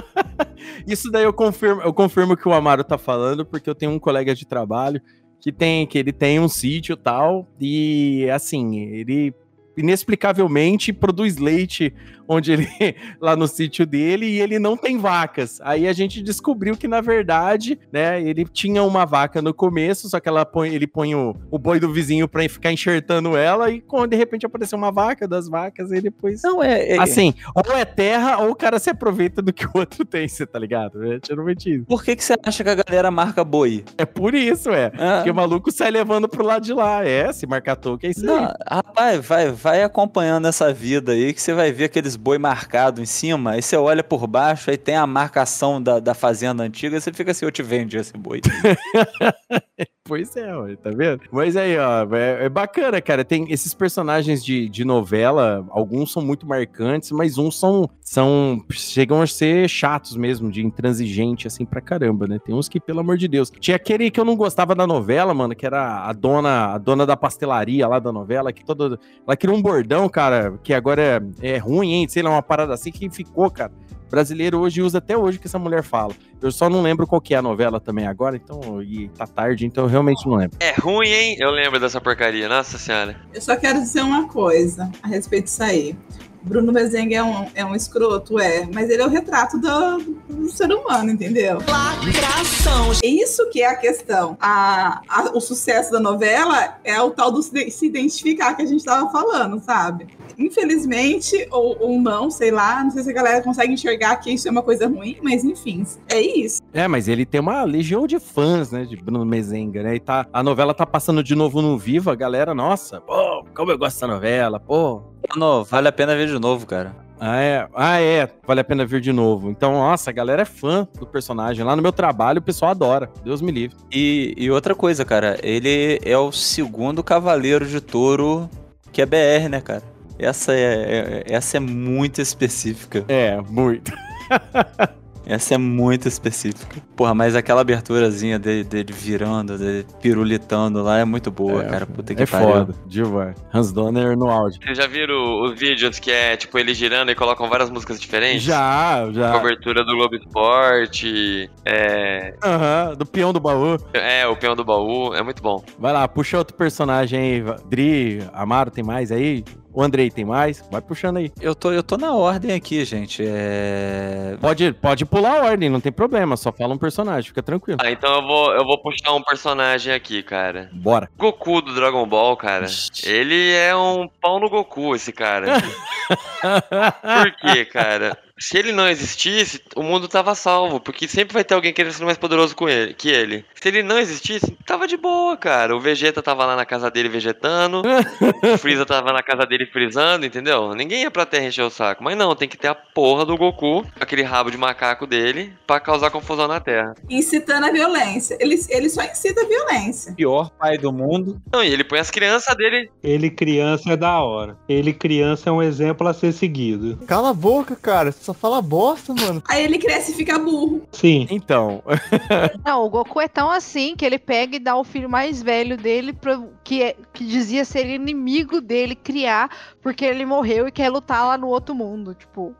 Speaker 1: Isso daí eu confirmo, eu confirmo que o Amaro tá falando, porque eu tenho um colega de trabalho que tem que ele tem um sítio e tal, e assim, ele inexplicavelmente produz leite onde ele lá no sítio dele e ele não tem vacas. Aí a gente descobriu que na verdade, né, ele tinha uma vaca no começo, só que ela põe, ele põe o, o boi do vizinho para ficar enxertando ela e quando de repente apareceu uma vaca das vacas, ele depois
Speaker 4: Não é, é-
Speaker 1: assim, ou é terra ou o cara se aproveita do que o outro tem, você tá ligado? É geralmente isso.
Speaker 4: Por que, que você acha que a galera marca boi?
Speaker 1: É por isso, é.
Speaker 4: Ah.
Speaker 1: Porque o maluco sai levando pro lado de lá. É, se marcar toque, é isso
Speaker 4: Não,
Speaker 1: aí.
Speaker 4: rapaz, vai, vai acompanhando essa vida aí que você vai ver aqueles boi marcado em cima, aí você olha por baixo, aí tem a marcação da, da fazenda antiga, você fica assim, eu te vendo esse boi.
Speaker 1: Pois é, tá vendo? Mas aí, ó, é, é bacana, cara. Tem esses personagens de, de novela, alguns são muito marcantes, mas uns são, são. chegam a ser chatos mesmo, de intransigente, assim, pra caramba, né? Tem uns que, pelo amor de Deus. Tinha aquele que eu não gostava da novela, mano, que era a dona, a dona da pastelaria lá da novela, que toda. Ela criou um bordão, cara, que agora é, é ruim, hein? Sei lá, uma parada assim que ficou, cara. Brasileiro hoje usa até hoje o que essa mulher fala. Eu só não lembro qual que é a novela também agora, então, e tá tarde, então eu realmente não lembro.
Speaker 5: É ruim, hein? Eu lembro dessa porcaria, nossa senhora.
Speaker 29: Eu só quero dizer uma coisa a respeito disso aí. Bruno Mezenga é um, é um escroto, é, mas ele é o retrato do, do ser humano, entendeu? Lacração. Isso que é a questão. A, a- o sucesso da novela é o tal do se, se identificar que a gente tava falando, sabe? Infelizmente, ou, ou não, sei lá, não sei se a galera consegue enxergar que isso é uma coisa ruim, mas enfim, é isso.
Speaker 1: É, mas ele tem uma legião de fãs, né, de Bruno Mezenga, né? E tá, a novela tá passando de novo no Viva, a galera, nossa, pô, como eu gosto dessa novela, pô.
Speaker 4: Mano, vale a pena ver de novo, cara.
Speaker 1: Ah, é, ah, é, vale a pena ver de novo. Então, nossa, a galera é fã do personagem. Lá no meu trabalho, o pessoal adora. Deus me livre.
Speaker 4: E, e outra coisa, cara, ele é o segundo cavaleiro de touro que é BR, né, cara? Essa é, é- essa é muito específica.
Speaker 1: É, muito.
Speaker 4: Essa é muito específica. Porra, mas aquela aberturazinha dele, dele virando, dele pirulitando lá é muito boa,
Speaker 1: É,
Speaker 4: cara. Puta que
Speaker 1: É
Speaker 4: pariu.
Speaker 1: foda, demais. Hans Donner no áudio.
Speaker 5: Vocês já viram os vídeos que é, tipo, ele girando e colocam várias músicas diferentes?
Speaker 1: Já, já.
Speaker 5: Cobertura do Globo Esporte, é...
Speaker 1: Aham, do peão do baú.
Speaker 5: É, o Peão do Baú, é muito bom.
Speaker 1: Vai lá, puxa outro personagem aí. Dri, Amaro, tem mais aí? O Andrei tem mais? Vai puxando aí.
Speaker 4: Eu tô, eu tô na ordem aqui, gente. É.
Speaker 1: Pode, pode pular a ordem, não tem problema. Só fala um personagem, fica tranquilo.
Speaker 5: Ah, então eu vou, eu vou puxar um personagem aqui, cara.
Speaker 1: Bora.
Speaker 5: Goku do Dragon Ball, cara. Ele é um pau no Goku, esse cara. Por quê, cara? Se ele não existisse, o mundo tava salvo, porque sempre vai ter alguém querendo ser mais poderoso com ele, que ele. Se ele não existisse, tava de boa, cara. O Vegeta tava lá na casa dele vegetando, o Freeza tava na casa dele frisando, entendeu? Ninguém ia pra Terra encher o saco. Mas não, tem que ter a porra do Goku, aquele rabo de macaco dele, pra causar confusão na Terra.
Speaker 29: Incitando a violência. Ele, ele só incita a violência.
Speaker 4: Pior pai do mundo.
Speaker 5: Não, e ele põe as crianças dele.
Speaker 7: Ele criança é da hora. Ele criança é um exemplo a ser seguido.
Speaker 31: Cala a boca, cara. Só fala bosta, mano.
Speaker 29: Aí ele cresce e fica burro.
Speaker 7: Sim.
Speaker 1: Então.
Speaker 8: Não, o Goku é tão assim que ele pega e dá o filho mais velho dele, pro, que, é- que dizia ser inimigo dele, criar, porque ele morreu e quer lutar lá no outro mundo. Tipo,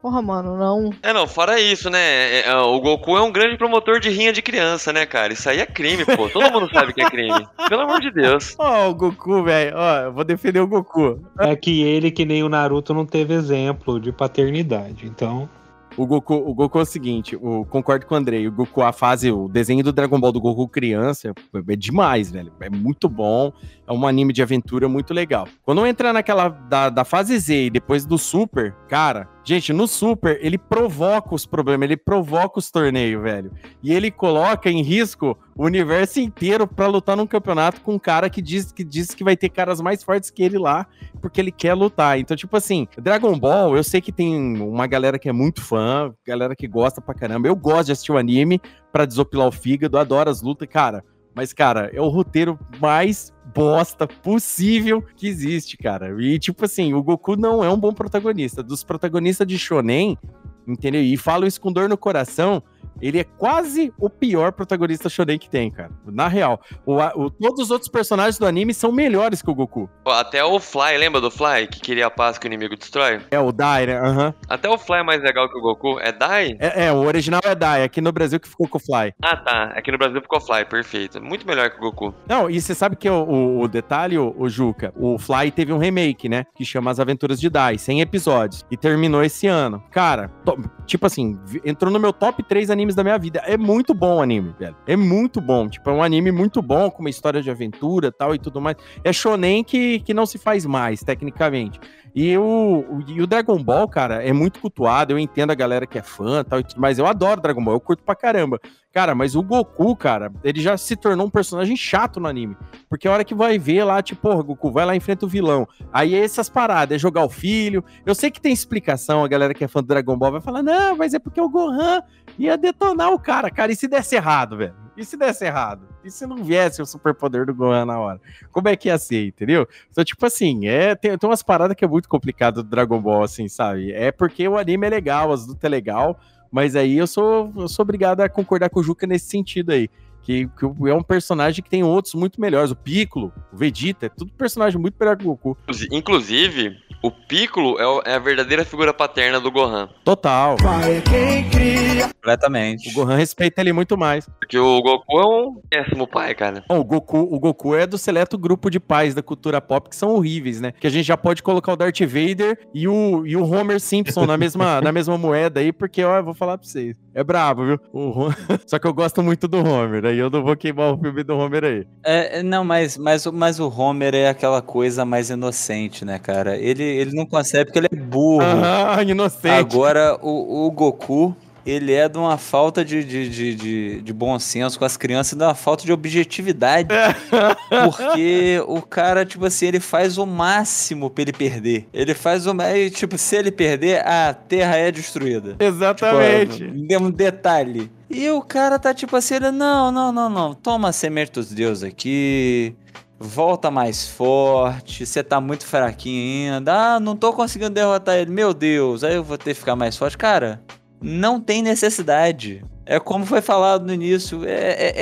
Speaker 8: porra, mano, não.
Speaker 5: É, não, fora isso, né? é, é, o Goku é um grande promotor de rinha de criança, né, cara? Isso aí é crime, pô. Todo mundo sabe que é crime. Pelo amor de Deus.
Speaker 1: Ó, o Goku, velho. Ó, eu vou defender o Goku.
Speaker 7: É que ele, que nem o Naruto, não teve exemplo de paternidade. Então.
Speaker 1: O Goku, o Goku é o seguinte, eu concordo com o Andrei. O Goku, a fase, o desenho do Dragon Ball do Goku criança é demais, velho. É muito bom. É um anime de aventura muito legal. Quando entra naquela da, da fase Z e depois do Super, cara, gente, no Super ele provoca os problemas, ele provoca os torneios, velho. E ele coloca em risco o universo inteiro pra lutar num campeonato com um cara que diz, que diz que vai ter caras mais fortes que ele lá, porque ele quer lutar. Então, tipo assim, Dragon Ball, eu sei que tem uma galera que é muito fã, galera que gosta pra caramba. Eu gosto de assistir o anime pra desopilar o fígado, adoro as lutas, cara. Mas, cara, é o roteiro mais bosta possível que existe, cara. E, tipo assim, o Goku não é um bom protagonista. Dos protagonistas de Shonen, entendeu? E falo isso com dor no coração, ele é quase o pior protagonista shonen que tem, cara. Na real, o, o- todos os outros personagens do anime são melhores que o Goku.
Speaker 5: Até o Fly, lembra do Fly? Que queria a paz que o inimigo destrói?
Speaker 1: É o Dai, né? Aham.
Speaker 5: Até o Fly é mais legal que o Goku. É Dai?
Speaker 1: É, é, o original é Dai, aqui no Brasil que ficou com o Fly.
Speaker 5: Ah, tá. Aqui no Brasil ficou Fly, perfeito. Muito melhor que o Goku.
Speaker 1: Não, e você sabe que o, o- o detalhe, o, o Juca, o Fly teve um remake, né? Que chama As Aventuras de Dai, 100 episódios. E terminou esse ano. Cara, tipo assim, entrou no meu top 3 animes da minha vida. É muito bom o anime, velho. É muito bom. Tipo, é um anime muito bom, com uma história de aventura tal e tudo mais. É shonen que, que não se faz mais, tecnicamente. E o, e o Dragon Ball, cara, é muito cultuado. Eu entendo a galera que é fã tal e tudo mais. Eu adoro Dragon Ball, eu curto pra caramba. Cara, mas o Goku, cara, ele já se tornou um personagem chato no anime. Porque a hora que vai ver lá, tipo, porra, Goku, vai lá e enfrenta o vilão. Aí é essas paradas, é jogar o filho. Eu sei que tem explicação, a galera que é fã do Dragon Ball vai falar, não, mas é porque o Gohan ia detonar o cara. Cara, e se desse errado, velho? E se desse errado? E se não viesse o superpoder do Gohan na hora? Como é que ia ser, entendeu? Então, tipo assim, é, tem, tem umas paradas que é muito complicado do Dragon Ball, assim, sabe? É porque o anime é legal, as lutas é legal, mas aí eu sou, eu sou obrigado a concordar com o Juca nesse sentido aí. Que, que é um personagem que tem outros muito melhores. O Piccolo, o Vegeta, é tudo personagem muito melhor que o Goku.
Speaker 5: Inclusive, o Piccolo é, é a verdadeira figura paterna do Gohan.
Speaker 1: Total.
Speaker 4: Completamente.
Speaker 1: O Gohan respeita ele muito mais.
Speaker 5: Porque o Goku é um péssimo pai, cara.
Speaker 1: Bom, o Goku, o Goku é do seleto grupo de pais da cultura pop que são horríveis, né? Que a gente já pode colocar o Darth Vader e o, e o Homer Simpson na mesma, na mesma moeda aí, porque, ó, eu vou falar pra vocês. É brabo, viu? O Só que eu gosto muito do Homer, aí eu não vou queimar o filme do Homer aí.
Speaker 4: É, é, não, mas, mas, o- mas o Homer é aquela coisa mais inocente, né, cara? Ele, ele não consegue porque ele é burro.
Speaker 1: Aham, inocente.
Speaker 4: Agora, o, o Goku, ele é de uma falta de, de, de, de, de bom senso com as crianças e de uma falta de objetividade. porque o cara, tipo assim, ele faz o máximo pra ele perder. Ele faz o máximo. Tipo, se ele perder, a Terra é destruída.
Speaker 1: Exatamente.
Speaker 4: Tipo, um detalhe. E o cara tá tipo assim, ele, não, não, não, não. Toma a semente dos deuses aqui. Volta mais forte, você tá muito fraquinho ainda. Ah, não tô conseguindo derrotar ele, meu Deus, aí eu vou ter que ficar mais forte. Cara, não tem necessidade. É como foi falado no início, é,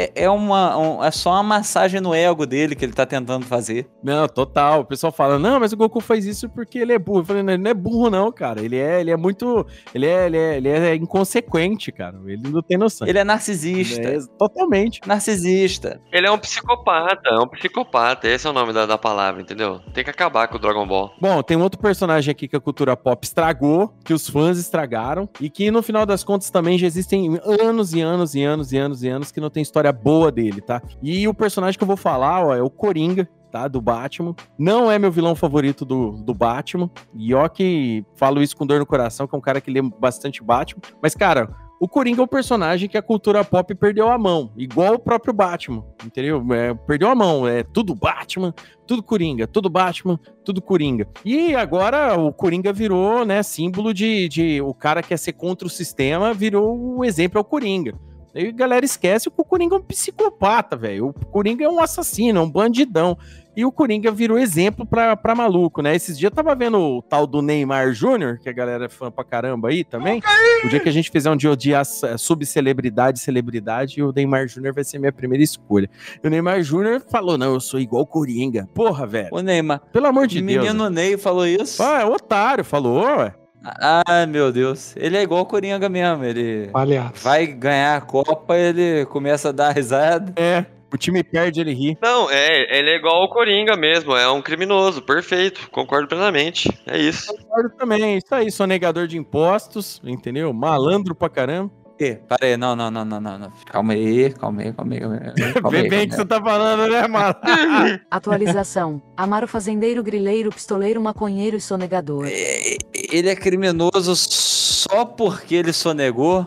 Speaker 4: é, é, uma, um- é só uma massagem no ego dele que ele tá tentando fazer.
Speaker 1: Não, total. O pessoal fala, não, mas o Goku faz isso porque ele é burro. Eu falei, não, ele não é burro, não, cara. Ele é, ele é muito. Ele é, ele, é, ele é inconsequente, cara. Ele não tem noção.
Speaker 4: Ele é narcisista.
Speaker 1: É, totalmente.
Speaker 4: Narcisista.
Speaker 5: Ele é um psicopata, é um psicopata. Esse é o nome da, da palavra, entendeu? Tem que acabar com o Dragon Ball.
Speaker 1: Bom, tem um outro personagem aqui que a cultura pop estragou, que os fãs estragaram, e que no final das contas também já existem anos e anos e anos e anos e anos que não tem história boa dele, tá? E o personagem que eu vou falar, ó, é o Coringa. Tá, do Batman. Não é meu vilão favorito do, do Batman. E ó que falo isso com dor no coração, que é um cara que lê bastante Batman. Mas, cara, o Coringa é um personagem que a cultura pop perdeu a mão, igual o próprio Batman, entendeu? É, perdeu a mão, é tudo Batman, tudo Coringa, tudo Batman, tudo Coringa. E agora o Coringa virou, né, símbolo de, de o cara que quer ser contra o sistema, virou o exemplo é o Coringa. Aí a galera esquece que o Coringa é um psicopata, velho. O Coringa é um assassino, é um bandidão. E o Coringa virou exemplo pra, pra maluco, né? Esses dias eu tava vendo o tal do Neymar Júnior, que a galera é fã pra caramba aí também. O dia que a gente fizer um dia odiar eh, subcelebridade, celebridade, o Neymar Júnior vai ser minha primeira escolha. E o Neymar Júnior falou: não, eu sou igual o Coringa. Porra, velho.
Speaker 4: O Neymar.
Speaker 1: Pelo amor de
Speaker 4: o
Speaker 1: Deus.
Speaker 4: menino Ney falou isso.
Speaker 1: Ah, é otário, falou, ué.
Speaker 4: Ai, meu Deus. Ele é igual o Coringa mesmo. Ele
Speaker 7: Palhaço.
Speaker 4: vai ganhar a Copa, ele começa a dar risada.
Speaker 1: É. O time perde, ele ri.
Speaker 5: Não, é, ele é igual o Coringa mesmo, é um criminoso, perfeito, concordo plenamente. É isso.
Speaker 1: Concordo também, isso aí, sonegador de impostos, entendeu? Malandro pra caramba.
Speaker 4: Ih, Para aí, não, não, não, não, não, não. Calma aí, calma aí, calma aí. Calma aí, calma aí,
Speaker 1: bem que você tá falando, né, mano?
Speaker 26: Atualização. Amaro fazendeiro, grileiro, pistoleiro, maconheiro e sonegador.
Speaker 4: aí. Ele é criminoso só porque ele sonegou.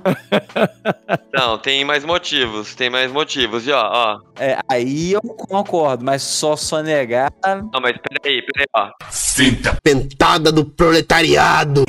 Speaker 5: Não, tem mais motivos, tem mais motivos. E ó, ó.
Speaker 4: É, aí eu concordo, mas só sonegar.
Speaker 5: Não, mas peraí, peraí, ó.
Speaker 28: Sinta pentada do proletariado.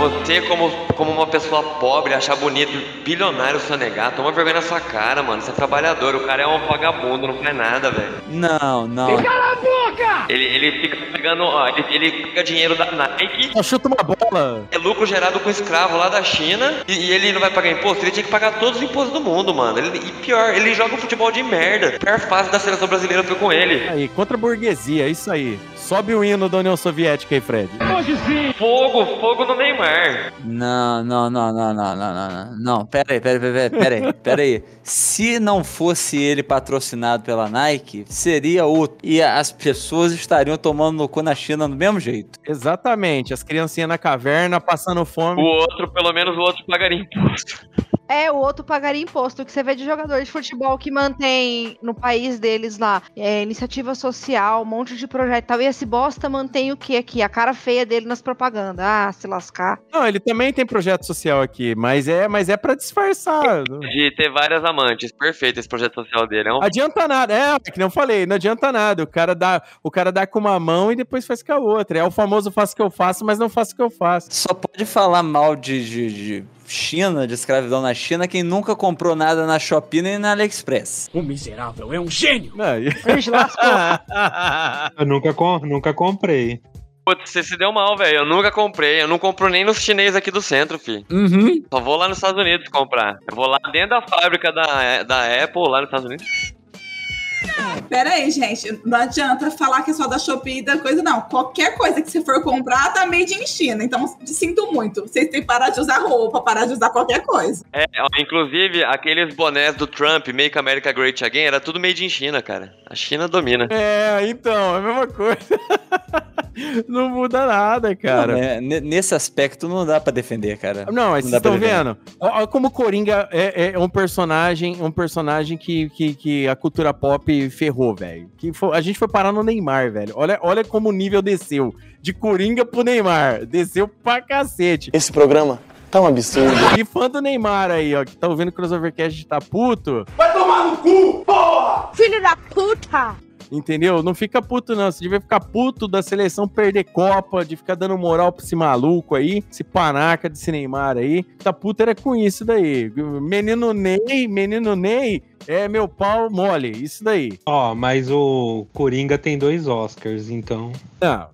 Speaker 5: Você, como, como uma pessoa pobre, achar bonito, bilionário sonegar, toma vergonha na sua cara, mano. Você é trabalhador, o cara é um vagabundo, não faz nada, velho.
Speaker 4: Não, não.
Speaker 5: Cala a boca! Ele, ele fica pegando, ó, ele, ele pega dinheiro da Nike.
Speaker 1: Só chuta uma bola.
Speaker 5: É lucro gerado com escravo lá da China e, e ele não vai pagar imposto? Ele tinha que pagar todos os impostos do mundo, mano. Ele- e pior, ele joga um futebol de merda. A pior fase da seleção brasileira foi com ele.
Speaker 1: Aí, contra a burguesia, é isso aí. Sobe o hino da União Soviética aí, Fred.
Speaker 5: Hoje sim! Fogo, fogo no Neymar.
Speaker 4: Não, não, não, não, não, não, não, não. Não, pera aí, pera aí, pera aí, pera aí, pera aí. Se não fosse ele patrocinado pela Nike, seria outro. E as pessoas estariam tomando no cu na China do mesmo jeito.
Speaker 1: Exatamente, as criancinhas na caverna passando fome.
Speaker 5: O outro, pelo menos o outro pagaria imposto.
Speaker 8: É, o outro pagaria imposto. O que você vê de jogador de futebol que mantém no país deles lá é, iniciativa social, um monte de projeto e tal. E esse bosta mantém o que aqui? A cara feia dele nas propagandas. Ah, se lascar.
Speaker 1: Não, ele também tem projeto social aqui, mas é, mas é para disfarçar.
Speaker 5: De ter várias amantes. Perfeito esse projeto social dele. É um...
Speaker 1: Adianta nada, é, que não falei, não adianta nada. O cara dá, o cara dá com uma mão e depois faz com a outra. É o famoso faço o que eu faço, mas não faço o que eu faço.
Speaker 4: Só pode falar mal de, de, de China, de escravidão na China, quem nunca comprou nada na Shopee nem na AliExpress.
Speaker 17: O miserável é um gênio.
Speaker 7: Eu nunca, com- nunca comprei.
Speaker 5: Putz, você se deu mal, velho. Eu nunca comprei. Eu não compro nem nos chineses aqui do centro, fi.
Speaker 4: Uhum.
Speaker 5: Só vou lá nos Estados Unidos comprar. Eu vou lá dentro da fábrica da, da Apple, lá nos Estados Unidos.
Speaker 29: Pera aí, gente. Não adianta falar que é só da Shopee e da coisa, não. Qualquer coisa que você for comprar tá made in China. Então, sinto muito. Vocês têm que parar de usar roupa, parar de usar qualquer coisa.
Speaker 5: É, ó, inclusive, aqueles bonés do Trump, Make America Great Again, era tudo made in China, cara. A China domina.
Speaker 1: É, então, é a mesma coisa. não muda nada, cara.
Speaker 4: Não, né, ne- nesse aspecto não dá pra defender, cara.
Speaker 1: Não, mas vocês estão vendo? Olha como o Coringa é, é um personagem, um personagem que, que, que a cultura pop ferrou, velho. Que foi- a gente foi parar no Neymar, velho. Olha, olha como o nível desceu. De Coringa pro Neymar. Desceu pra cacete.
Speaker 32: Esse programa tá um absurdo.
Speaker 1: E fã do Neymar aí, ó, que tá ouvindo o Crossovercast de tá puto.
Speaker 10: Vai tomar no cu, porra!
Speaker 8: Filho da puta!
Speaker 1: Entendeu? Não fica puto, não. Você devia ficar puto da seleção perder Copa, de ficar dando moral pra esse maluco aí, esse panaca desse Neymar aí. Tá puto era com isso daí. Menino Ney, menino Ney, é meu pau mole, isso daí.
Speaker 7: Ó, mas o Coringa tem dois Oscars, então.
Speaker 1: Não.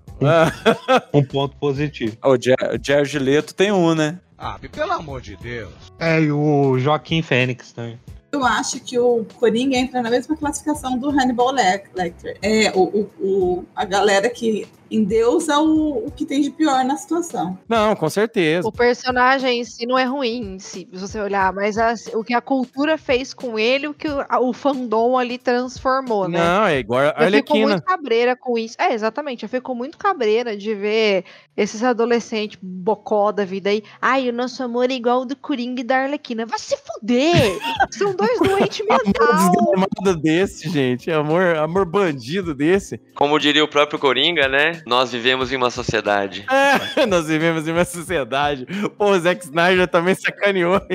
Speaker 7: um ponto positivo.
Speaker 4: O Jared Leto tem um, né?
Speaker 17: Ah, pelo amor de Deus.
Speaker 7: É, e o Joaquim Fênix também.
Speaker 29: Eu acho que o Coringa entra na mesma classificação do Hannibal Lecter. É o, o, o a galera que endeusa o, o que tem de pior na situação.
Speaker 1: Não, com certeza.
Speaker 8: O personagem em si não é ruim, se você olhar, mas a- o que a cultura fez com ele, o que o, a- o fandom ali transformou, né?
Speaker 1: Não, é igual a
Speaker 8: Eu fico
Speaker 1: Arlequina.
Speaker 8: muito cabreira com isso. É, exatamente. Eu fico muito cabreira de ver esses adolescentes bocó da vida aí. Ai, o nosso amor é igual ao do Coringa e da Arlequina. Vai se fuder! São dois doentes
Speaker 1: Amor
Speaker 8: mental.
Speaker 1: desgramado desse, gente. Amor, amor bandido desse.
Speaker 5: Como diria o próprio Coringa, né? Nós vivemos em uma sociedade.
Speaker 1: É, nós vivemos em uma sociedade. Pô, o Zack Snyder também sacaneou.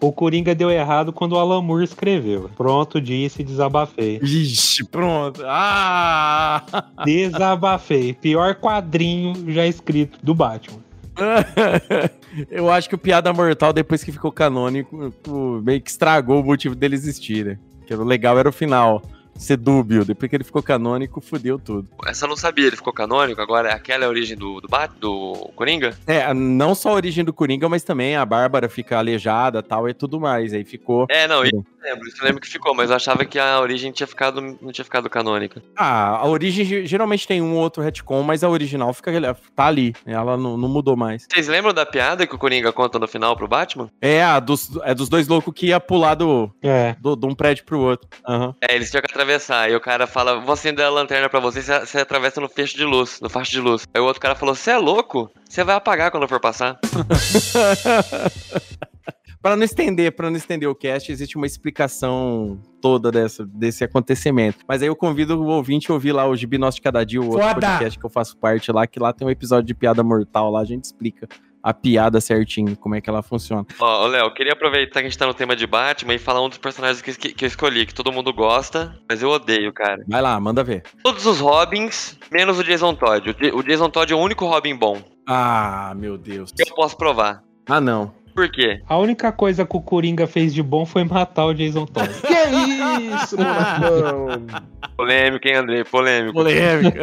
Speaker 7: O Coringa deu errado quando o Alan Moore escreveu. Pronto, disse e desabafei.
Speaker 1: Ixi, pronto. Ah!
Speaker 7: Desabafei. Pior quadrinho já escrito do Batman.
Speaker 1: Eu acho que o Piada Mortal, depois que ficou canônico, o- meio que estragou o motivo dele existir, né? Que o legal era o final. Ser dúbio. Depois que ele ficou canônico, fudeu tudo.
Speaker 5: Essa eu não sabia, ele ficou canônico, agora aquela é a origem do, do, Bat, do Coringa?
Speaker 1: É, não só a origem do Coringa, mas também a Bárbara fica aleijada tal e tudo mais. Aí ficou.
Speaker 5: É, não, eu lembro, isso eu lembro que ficou, mas eu achava que a origem tinha ficado, não tinha ficado canônica.
Speaker 1: Ah, a origem ge- geralmente tem um ou outro retcon, mas a original fica, tá ali. Ela não, não mudou mais.
Speaker 5: Vocês lembram da piada que o Coringa conta no final pro Batman?
Speaker 1: É, a dos, é dos dois loucos que ia pular do,
Speaker 7: É.
Speaker 1: do, de um prédio pro outro. Aham.
Speaker 5: É, eles tinham que atravessar, e o cara fala, vou acender a lanterna pra você, você, você atravessa no fecho de luz, no faixa de luz. Aí o outro cara falou, você é louco? Você vai apagar quando for passar.
Speaker 1: Para não estender, para não estender o cast, existe uma explicação toda dessa, desse acontecimento. Mas aí eu convido o ouvinte a ouvir lá o Gibi Nosso de Cada Dia, o outro
Speaker 27: Foda!
Speaker 1: podcast que eu faço parte lá, que lá tem um episódio de piada mortal lá, a gente explica a piada certinho, como é que ela funciona.
Speaker 5: Ó, ô, Léo, eu queria aproveitar que a gente tá no tema de Batman e falar um dos personagens que, que, que eu escolhi, que todo mundo gosta, mas eu odeio, cara.
Speaker 1: Vai lá, manda ver.
Speaker 5: Todos os Robins, menos o Jason Todd. O, o Jason Todd é o único Robin bom.
Speaker 1: Ah, meu Deus.
Speaker 5: Que eu posso provar.
Speaker 1: Ah, não.
Speaker 5: Por quê?
Speaker 7: A única coisa que o Coringa fez de bom foi matar o Jason Todd.
Speaker 23: Que isso, monarcão?
Speaker 5: Polêmico, hein, Andrei? Polêmico.
Speaker 1: Polêmica.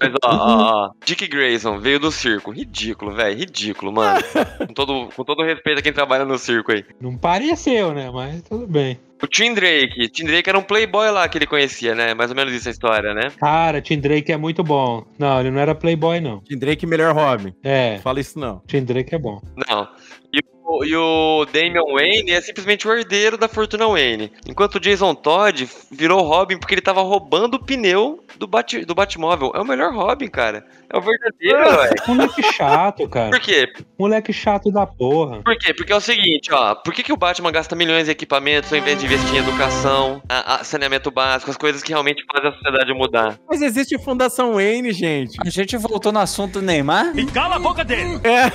Speaker 5: Mas ó, ó, ó. Dick Grayson veio do circo. Ridículo, velho. Ridículo, mano. com, todo, com todo respeito a quem trabalha no circo aí.
Speaker 7: Não pareceu, né? Mas tudo bem.
Speaker 5: O Tim Drake. Tim Drake era um playboy lá que ele conhecia, né? Mais ou menos isso a história, né?
Speaker 7: Cara, Tim Drake é muito bom. Não, ele não era playboy, não.
Speaker 1: Tim Drake, melhor Robin.
Speaker 7: É,
Speaker 1: Fala isso não.
Speaker 7: Tim Drake é bom.
Speaker 5: Não. E o, e o Damian Wayne é simplesmente o herdeiro da fortuna Wayne. Enquanto o Jason Todd virou Robin porque ele tava roubando o pneu do, Bat, do Batmóvel. É o melhor Robin, cara. É o verdadeiro, velho.
Speaker 7: Moleque chato, cara.
Speaker 5: Por quê?
Speaker 7: Moleque chato da porra.
Speaker 5: Por quê? Porque é o seguinte, ó. Por que, que o Batman gasta milhões em equipamentos ao invés de investir em educação, a- a saneamento básico, as coisas que realmente fazem a sociedade mudar?
Speaker 1: Mas existe Fundação Wayne, gente.
Speaker 4: A gente voltou no assunto do Neymar.
Speaker 17: E cala a boca dele!
Speaker 1: É.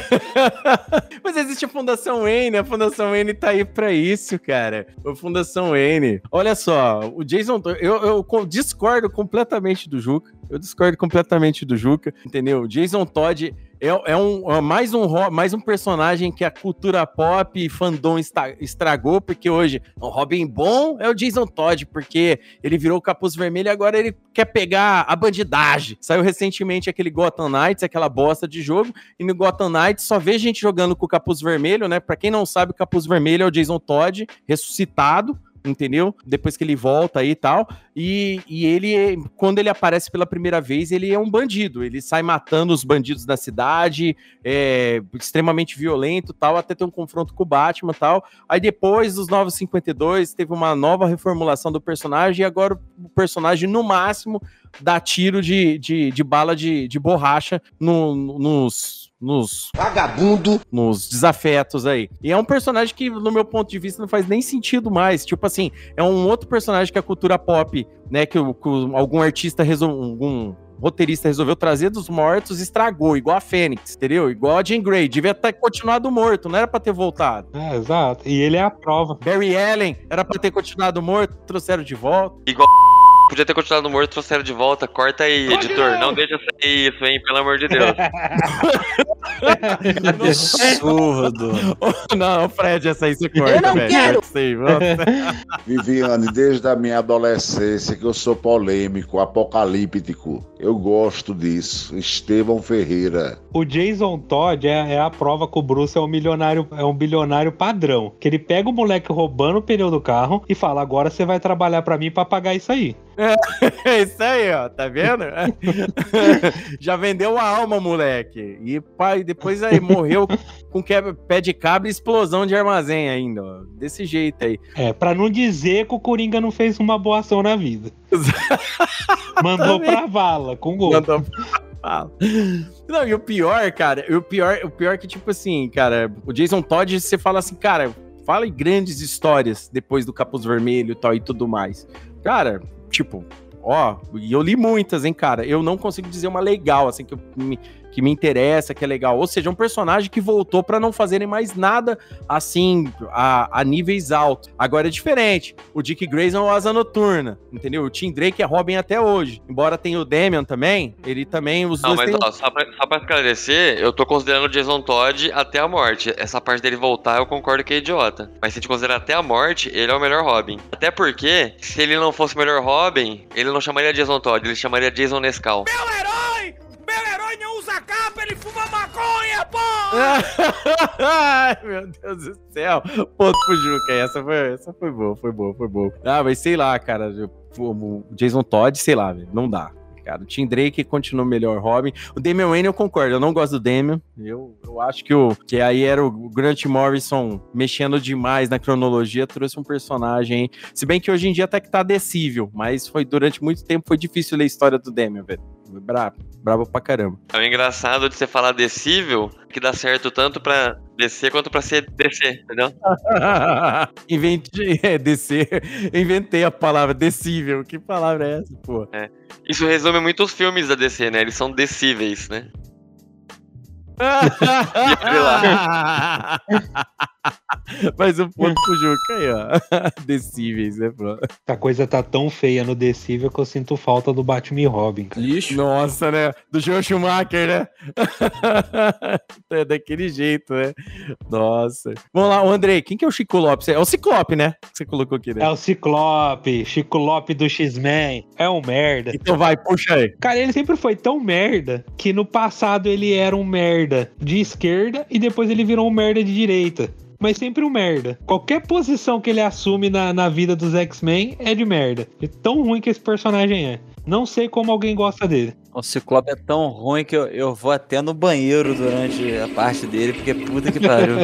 Speaker 1: Mas existe a Fundação Wayne, a Fundação Wayne tá aí pra isso, cara. A Fundação Wayne. Olha só, o Jason, eu, eu co- discordo completamente do Juca. Eu discordo completamente do Juca, entendeu? Jason Todd é, é um, é mais, um, mais um personagem que a cultura pop e fandom estragou, porque hoje o Robin bom é o Jason Todd, porque ele virou o capuz vermelho e agora ele quer pegar a bandidagem. Saiu recentemente aquele Gotham Knights, aquela bosta de jogo, e no Gotham Knights só vê gente jogando com o capuz vermelho, né? Pra quem não sabe, o capuz vermelho é o Jason Todd ressuscitado. Entendeu? Depois que ele volta aí e tal. E, e ele, quando ele aparece pela primeira vez, ele é um bandido. Ele sai matando os bandidos da cidade, é extremamente violento tal, até ter um confronto com o Batman tal. Aí depois dos Novos 52, teve uma nova reformulação do personagem, e agora o personagem, no máximo, dá tiro de, de, de bala de, de borracha no- no- nos. Nos
Speaker 28: Vagabundo.
Speaker 1: nos desafetos aí. E é um personagem que, no meu ponto de vista, não faz nem sentido mais. Tipo assim, é um outro personagem que a cultura pop, né, que, o- que algum artista, resol- algum roteirista resolveu trazer dos mortos, estragou, igual a Fênix, entendeu? Igual a Jean Grey, devia ter continuado morto, não era pra ter voltado.
Speaker 7: É, exato. E ele é a prova.
Speaker 1: Barry Allen era pra ter continuado morto, trouxeram de volta.
Speaker 5: Igual Podia ter continuado morto, trouxeram de volta. Corta aí, editor. Não deixa sair isso, hein? Pelo amor de Deus.
Speaker 4: Absurdo.
Speaker 1: não, Fred, essa aí você corta,
Speaker 33: Eu não
Speaker 1: velho.
Speaker 33: quero.
Speaker 1: Sei.
Speaker 34: Viviane, desde a minha adolescência que eu sou polêmico, apocalíptico. Eu gosto disso. Estevão Ferreira.
Speaker 7: O Jason Todd é, é a prova que o Bruce é um milionário, é um bilionário padrão. Que ele pega o moleque roubando o pneu do carro e fala: agora você vai trabalhar pra mim pra pagar isso aí.
Speaker 1: É isso aí, ó, tá vendo? Já vendeu a alma, moleque. E pai, depois aí morreu com quebra, pé de cabra e explosão de armazém ainda, ó. Desse jeito aí.
Speaker 7: É, pra não dizer que o Coringa não fez uma boa ação na vida. Mandou pra vala, com gol.
Speaker 1: Mandou pra vala. Não, e o pior, cara, o pior, o pior é que, tipo assim, cara, o Jason Todd, você fala assim, cara, fala em grandes histórias depois do Capuz Vermelho e tal e tudo mais. Cara, tipo, ó, e eu li muitas, hein, cara. Eu não consigo dizer uma legal, assim, que eu me, que me interessa, que é legal. Ou seja, um personagem que voltou pra não fazerem mais nada assim a, a níveis altos. Agora é diferente. O Dick Grayson é o Asa Noturna, entendeu? O Tim Drake é Robin até hoje. Embora tenha o Damian também, ele também, os
Speaker 5: Não,
Speaker 1: dois
Speaker 5: mas
Speaker 1: têm...
Speaker 5: ó, só, pra, só pra esclarecer, eu tô considerando o Jason Todd até a morte. Essa parte dele voltar, eu concordo que é idiota. Mas se a gente considerar até a morte, ele é o melhor Robin. Até porque, se ele não fosse o melhor Robin, ele não chamaria Jason Todd, ele chamaria Jason Nescau.
Speaker 17: Meu herói! Não usa capa, ele fuma maconha, pô!
Speaker 1: Ai, meu Deus do céu. Ponto pro Juca. Essa foi, essa foi boa, foi boa, foi boa. Ah, mas sei lá, cara. O Jason Todd, sei lá, velho. Não dá. Cara, o Tim Drake continua melhor Robin. O Damian Wayne eu concordo, eu não gosto do Damian. Eu, eu acho que, o, que aí era o Grant Morrison mexendo demais na cronologia, trouxe um personagem. Se bem que hoje em dia até que tá decível, mas foi durante muito tempo foi difícil ler a história do Damian, velho. Foi Brabo, brabo pra caramba.
Speaker 5: É o engraçado de você falar decível, que dá certo tanto pra descer quanto pra ser descer, entendeu?
Speaker 1: Inventei, é, descer. Inventei a palavra decível. Que palavra é essa, pô?
Speaker 5: É. Isso resume muito os filmes da DC, né? Eles são decíveis, né?
Speaker 1: Mais um ponto pro Juca aí, ó. Decíveis, né, pô?
Speaker 7: A coisa tá tão feia no Decível que eu sinto falta do Batman e Robin. Cara.
Speaker 1: Lixo. Nossa, né? Do Joe Schumacher, né? é daquele jeito, né? Nossa. Vamos lá, o Andrei, quem que é o Chico Lopes? É o Ciclope, né? Que você colocou aqui, né?
Speaker 7: É o Ciclope, Chico Lope do X-Men. É um merda.
Speaker 1: Então vai, puxa aí.
Speaker 7: Cara, ele sempre foi tão merda que no passado ele era um merda de esquerda e depois ele virou um merda de direita. Mas sempre um merda. Qualquer posição que ele assume na, na vida dos X-Men é de merda. De tão ruim que esse personagem é. Não sei como alguém gosta dele.
Speaker 4: O Ciclope é tão ruim que eu, eu vou até no banheiro durante a parte dele, porque puta que pariu.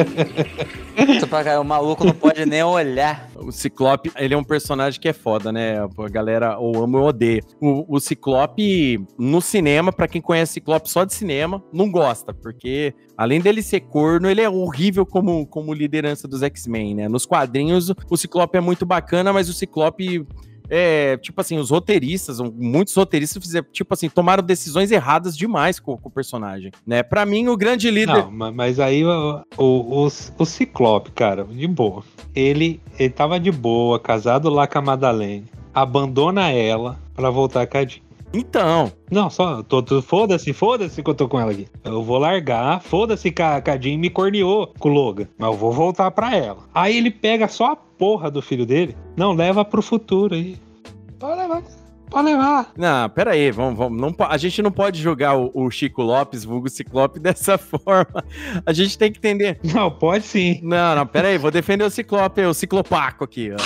Speaker 4: O maluco não pode nem olhar.
Speaker 1: O Ciclope, ele é um personagem que é foda, né? A galera ou ama ou odeia. O, o Ciclope, no cinema, pra quem conhece Ciclope só de cinema, não gosta, porque além dele ser corno, ele é horrível como, como liderança dos X-Men, né? Nos quadrinhos, o Ciclope é muito bacana, mas o Ciclope. É, tipo assim, os roteiristas, muitos roteiristas fizeram, tipo assim, tomaram decisões erradas demais com, com o personagem, né? Pra mim, o grande líder.
Speaker 7: Não, ma- mas aí o, o, o, o Ciclope, cara, de boa. Ele, ele tava de boa, casado lá com a Madalene. Abandona ela pra voltar com a Jean.
Speaker 1: Então.
Speaker 7: Não, só, tô, tô- foda-se, foda-se que eu tô com ela aqui. Eu vou largar, foda-se que a, que a Jean me corneou com o Logan, mas eu vou voltar pra ela. Aí ele pega só a porra do filho dele, não, leva pro futuro aí. Pode levar, pode levar.
Speaker 1: Não, pera aí, vamos, vamos. Não, a gente não pode jogar o, o Chico Lopes, vulgo Ciclope, dessa forma. A gente tem que entender.
Speaker 7: Não, pode sim.
Speaker 1: Não, não, pera aí, vou defender o Ciclope, o Ciclopaco aqui, ó.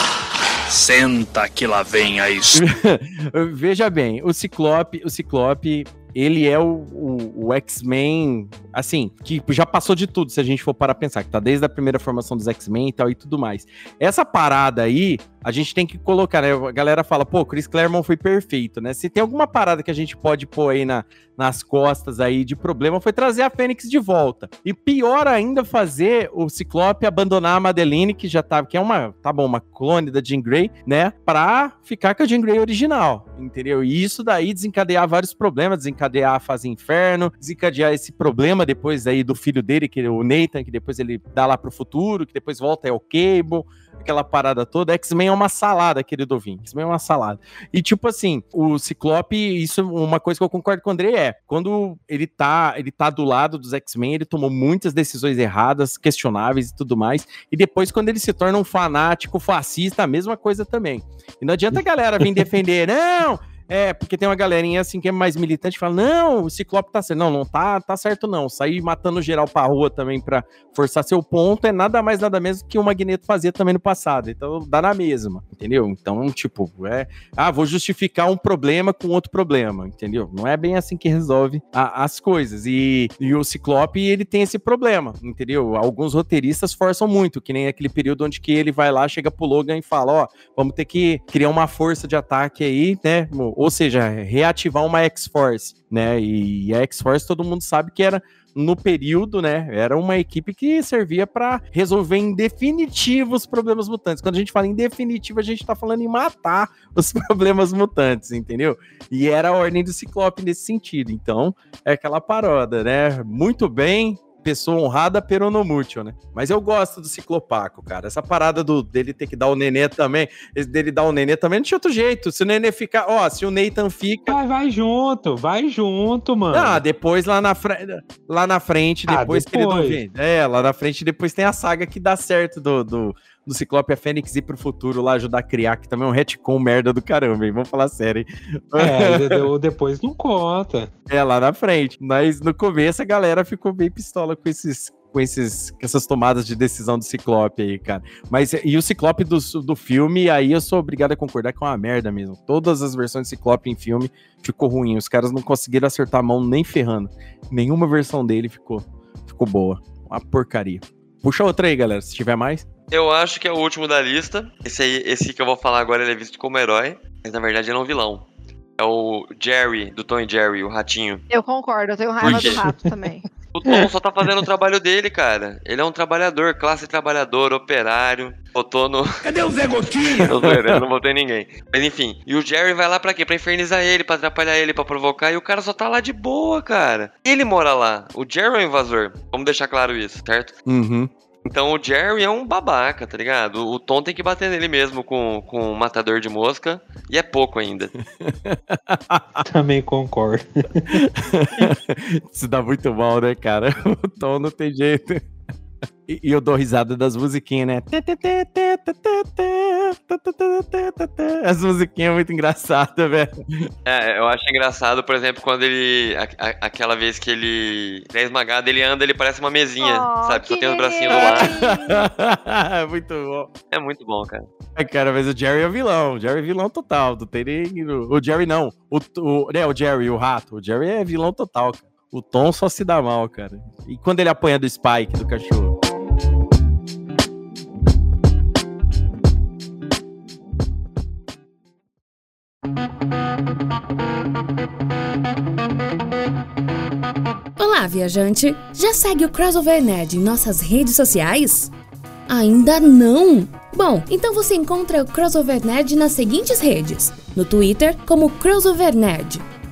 Speaker 17: Senta que lá vem a isso.
Speaker 1: Veja bem, o Ciclope, o Ciclope, ele é o, o- o X-Men, assim, que já passou de tudo, se a gente for parar a pensar, que tá desde a primeira formação dos X-Men e tal e tudo mais. Essa parada aí, a gente tem que colocar, né? A galera fala, pô, Chris Claremont foi perfeito, né? Se tem alguma parada que a gente pode pôr aí na, nas costas aí de problema, foi trazer a Fênix de volta. E pior ainda, fazer o Ciclope abandonar a Madeline, que já tava, que é uma, tá bom, uma clone da Jean Grey, né? Pra ficar com a Jean Grey original, entendeu? E isso daí desencadear vários problemas, desencadear a fase inferno, desencadear esse problema depois aí do filho dele, que é o Nathan, que depois ele dá lá pro futuro, que depois volta é o Cable, aquela parada toda, X-Men é uma salada, querido ouvinte. X-Men é uma salada. E tipo assim, o Ciclope, isso é uma coisa que eu concordo com o André é, quando ele tá, ele tá do lado dos X-Men, ele tomou muitas decisões erradas, questionáveis e tudo mais. E depois quando ele se torna um fanático fascista, a mesma coisa também. E não adianta a galera vir defender, não, é, porque tem uma galerinha assim que é mais militante fala: não, o Ciclope tá certo. Não, não tá, tá certo, não. Sair matando geral pra rua também pra forçar seu ponto é nada mais, nada menos que o Magneto fazia também no passado. Então dá na mesma, entendeu? Então, tipo, é. Ah, vou justificar um problema com outro problema, entendeu? Não é bem assim que resolve a, as coisas. E, e o Ciclope, ele tem esse problema, entendeu? Alguns roteiristas forçam muito, que nem aquele período onde que ele vai lá, chega pro Logan e fala: ó, vamos ter que criar uma força de ataque aí, né? Ou seja, reativar uma X-Force, né? E a X-Force todo mundo sabe que era no período, né? Era uma equipe que servia para resolver em definitivo os problemas mutantes. Quando a gente fala em definitivo, a gente tá falando em matar os problemas mutantes, entendeu? E era a ordem do Ciclope nesse sentido. Então, é aquela paródia, né? Muito bem, pessoa honrada peronomútil, né? Mas eu gosto do ciclopaco, cara. Essa parada do, dele ter que dar o nenê também, dele dar o nenê também, não tinha outro jeito. Se o nenê ficar, ó, se o Nathan fica.
Speaker 7: Vai, vai junto, vai junto, mano.
Speaker 1: Ah, depois lá na, frente, lá na frente, depois, ah, depois. que ele não É, lá na frente, depois tem a saga que dá certo do, do do Ciclope a Fênix ir pro futuro lá ajudar a criar, que também é um retcon merda do caramba, hein? Vamos falar sério, hein?
Speaker 7: É, depois não conta.
Speaker 1: É, lá na frente. Mas no começo a galera ficou bem pistola com esses com, esses, com essas tomadas de decisão do Ciclope aí, cara. Mas e o Ciclope do, do filme, aí eu sou obrigado a concordar que é uma merda mesmo. Todas as versões do Ciclope em filme ficou ruim. Os caras não conseguiram acertar a mão nem ferrando. Nenhuma versão dele ficou, ficou boa. Uma porcaria. Puxa outra aí, galera, se tiver mais.
Speaker 5: Eu acho que é o último da lista. Esse aí, esse que eu vou falar agora, ele é visto como herói, mas na verdade ele é um vilão. É o Jerry, do Tom e Jerry, o ratinho.
Speaker 8: Eu concordo, eu tenho raiva do rato também.
Speaker 5: O Tom só tá fazendo o trabalho dele, cara. Ele é um trabalhador, classe trabalhador, operário. Botou no.
Speaker 10: Cadê o Zé Gotinha?
Speaker 5: eu, eu não botei ninguém. Mas enfim. E o Jerry vai lá pra quê? Pra infernizar ele, pra atrapalhar ele, pra provocar. E o cara só tá lá de boa, cara. Ele mora lá. O Jerry é o invasor. Vamos deixar claro isso, certo?
Speaker 1: Uhum.
Speaker 5: Então o Jerry é um babaca, tá ligado? O Tom tem que bater nele mesmo com, com um matador de mosca. E é pouco ainda.
Speaker 7: Também concordo.
Speaker 1: Isso dá muito mal, né, cara? O Tom não tem jeito. E, eu dou risada das musiquinhas, né? As musiquinhas muito engraçadas, velho.
Speaker 5: É, eu acho engraçado, por exemplo, quando ele. A, a, aquela vez que ele é esmagado, ele anda, ele parece uma mesinha, oh, sabe? Só tem os bracinhos do
Speaker 1: lado. muito bom.
Speaker 5: É muito bom, cara.
Speaker 1: É, cara, mas o Jerry é vilão. O Jerry é vilão total. Não tem nem. O Jerry não. O, o, né, o Jerry, o rato. O Jerry é vilão total, cara. O Tom só se dá mal, cara. E quando ele apanha do Spike, do cachorro?
Speaker 35: Olá, viajante! Já segue o Crossover Nerd em nossas redes sociais? Ainda não? Bom, então você encontra o Crossover Nerd nas seguintes redes: no Twitter, como Crossover Nerd,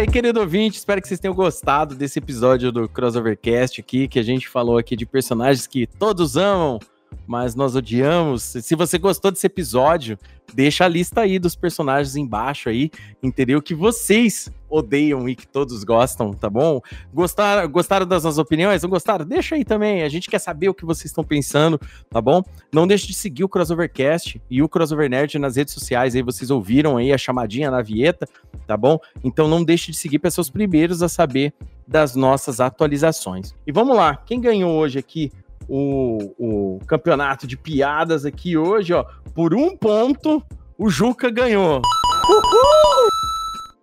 Speaker 1: Aí, querido ouvinte. Espero que vocês tenham gostado desse episódio do Crossovercast aqui, que a gente falou aqui de personagens que todos amam, mas nós odiamos. Se você gostou desse episódio, deixa a lista aí dos personagens embaixo aí, entendeu? Que vocês odeiam e que todos gostam, tá bom? Gostaram, gostaram das nossas opiniões? Não gostaram? Deixa aí também. A gente quer saber o que vocês estão pensando, tá bom? Não deixe de seguir o Crossovercast e o Crossover Nerd nas redes sociais aí. Vocês ouviram aí a chamadinha na vieta, tá bom? Então não deixe de seguir para ser os primeiros a saber das nossas atualizações. E vamos lá, quem ganhou hoje aqui o, o campeonato de piadas aqui hoje, ó. Por um ponto, o Juca ganhou. Uhul!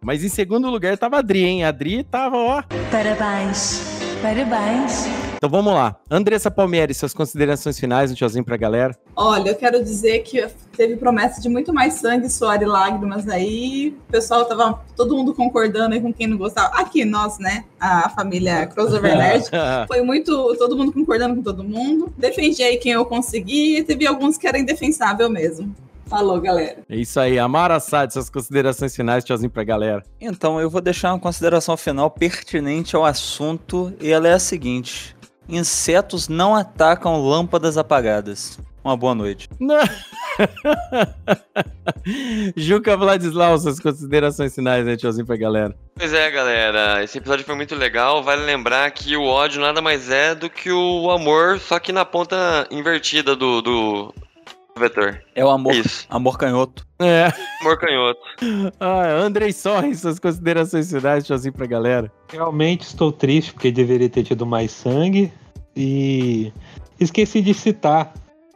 Speaker 1: Mas em segundo lugar tava a Adri, hein? A Adri tava, ó.
Speaker 36: Parabéns, parabéns,
Speaker 1: Então vamos lá. Andressa Palmieri, suas considerações finais, um tchauzinho pra galera.
Speaker 29: Olha, eu quero dizer que teve promessa de muito mais sangue, suor e lágrimas aí. O pessoal tava todo mundo concordando aí com quem não gostava. Aqui, nós, né? A família Crossover Nerd. Foi muito. Todo mundo concordando com todo mundo. Defendi aí quem eu consegui. E teve alguns que eram indefensável mesmo. Falou, galera.
Speaker 1: É isso aí. Amara Assad, suas considerações finais, tchauzinho pra galera.
Speaker 4: Então, eu vou deixar uma consideração final pertinente ao assunto, e ela é a seguinte: insetos não atacam lâmpadas apagadas. Uma boa noite.
Speaker 1: Juca Vladislau, suas considerações finais, né? Tchauzinho pra galera.
Speaker 5: Pois é, galera. Esse episódio foi muito legal. Vale lembrar que o ódio nada mais é do que o amor, só que na ponta invertida do, do vetor.
Speaker 4: É o amor,
Speaker 5: Isso.
Speaker 4: amor canhoto.
Speaker 1: É.
Speaker 5: Amor canhoto.
Speaker 1: Ah, Andrei Sorri, suas considerações finais, tchauzinho pra galera.
Speaker 7: Realmente estou triste porque deveria ter tido mais sangue. E esqueci de citar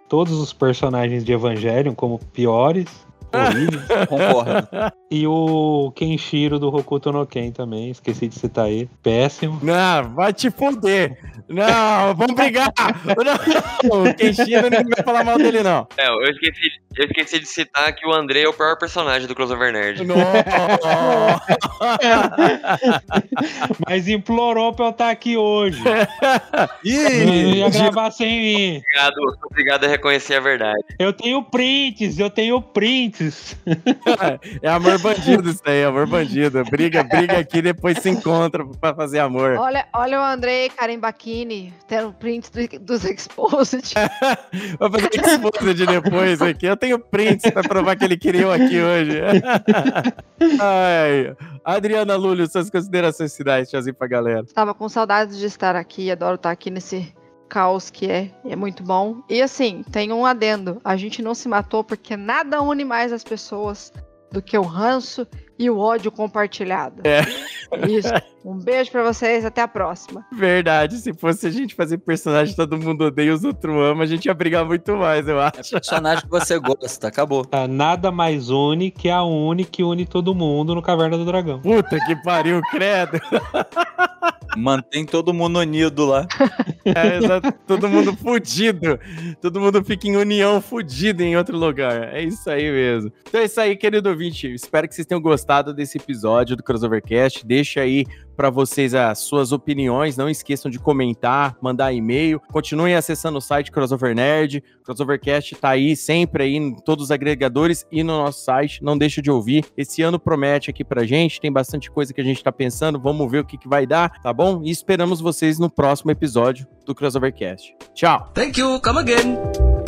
Speaker 7: todos os personagens de Evangelion como piores.
Speaker 4: Concordo.
Speaker 7: E o Kenshiro do Hokuto no Ken também, esqueci de citar ele. Péssimo.
Speaker 1: Não, vai te fuder. Não, vamos brigar. Não, o Kenshiro ninguém vai falar mal dele, não.
Speaker 5: É, eu esqueci, eu esqueci de citar que o André é o pior personagem do Crossover Nerd.
Speaker 7: Mas implorou pra eu estar aqui hoje.
Speaker 1: Ih,
Speaker 7: Não ia gravar sem mim.
Speaker 5: Obrigado, obrigado a reconhecer a verdade.
Speaker 7: Eu tenho prints, eu tenho prints.
Speaker 1: É amor bandido isso aí, amor bandido. Briga, briga aqui, depois se encontra pra fazer amor.
Speaker 8: Olha, olha o Andrei Karen Bacchini, tendo prints do- dos Exposed.
Speaker 1: Vou fazer exposed depois aqui. Eu tenho prints pra provar que ele criou aqui hoje. Ai. Adriana Lúlio, suas considerações finais, tchauzinho pra galera.
Speaker 8: Tava com saudades de estar aqui, adoro estar aqui nesse caos que é, é muito bom. E assim, tem um adendo, a gente não se matou porque nada une mais as pessoas do que o ranço e o ódio compartilhado.
Speaker 1: É.
Speaker 8: Isso. Um beijo pra vocês, até a próxima.
Speaker 1: Verdade, se fosse a gente fazer personagem todo mundo odeia e os outros ama, a gente ia brigar muito mais, eu acho.
Speaker 4: Personagem que você gosta, acabou.
Speaker 7: Tá, nada mais une que a Uni que une todo mundo no Caverna do Dragão.
Speaker 1: Puta que pariu, credo.
Speaker 4: Mantém todo mundo unido lá.
Speaker 1: É, exato. Todo mundo fudido. Todo mundo fica em união fudido em outro lugar. É isso aí mesmo. Então é isso aí, querido ouvinte. Espero que vocês tenham gostado desse episódio do Crossovercast. Deixa aí para vocês as suas opiniões. Não esqueçam de comentar, mandar e-mail. Continuem acessando o site Crossover Nerd. Crossovercast tá aí sempre aí em todos os agregadores e no nosso site. Não deixa de ouvir. Esse ano promete aqui pra gente. Tem bastante coisa que a gente tá pensando. Vamos ver o que, que vai dar, tá bom? E esperamos vocês no próximo episódio do Crossovercast. Tchau!
Speaker 37: Thank you, come again.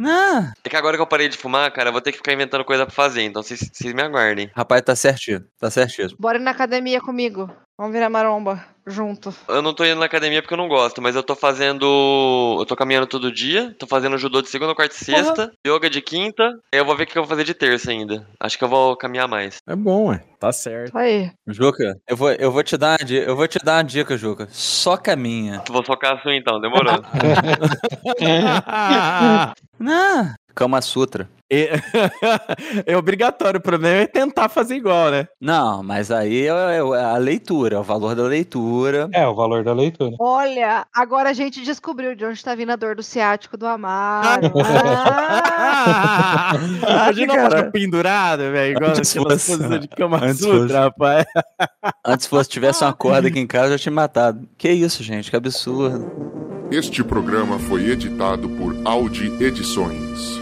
Speaker 4: Não.
Speaker 5: É que agora que eu parei de fumar, cara, eu vou ter que ficar inventando coisa pra fazer, então vocês me aguardem.
Speaker 4: Rapaz, tá certinho. Tá certinho.
Speaker 8: Bora ir na academia comigo. Vamos virar maromba junto.
Speaker 5: Eu não tô indo na academia porque eu não gosto, mas eu tô fazendo. Eu tô caminhando todo dia, tô fazendo judô de segunda, quarta e sexta, yoga de quinta, aí eu vou ver o que eu vou fazer de terça ainda. Acho que eu vou caminhar mais.
Speaker 1: É bom, ué. Tá certo.
Speaker 8: Aí.
Speaker 4: Juca, eu vou, eu vou te dar uma dica, eu vou te dar uma dica, Juca. Só caminha.
Speaker 5: Vou socar a sua então, demorou.
Speaker 4: Não. Kama Sutra.
Speaker 1: É, é obrigatório, o problema é tentar fazer igual, né?
Speaker 4: Não, mas aí é, é a leitura, é o valor da leitura.
Speaker 7: É, o valor da leitura.
Speaker 8: Olha, agora a gente descobriu de onde tá vindo a dor do ciático do Amaro.
Speaker 1: Ah, Imagina
Speaker 4: cara.
Speaker 1: ficar pendurado, velho, igual
Speaker 4: Antes fosse-
Speaker 1: de Kama
Speaker 4: antes
Speaker 1: Sutra,
Speaker 4: fosse.
Speaker 1: rapaz.
Speaker 4: Antes fosse tivesse uma corda aqui em casa, eu já tinha matado. Que isso, gente, que absurdo.
Speaker 36: Este programa foi editado por Audi Edições.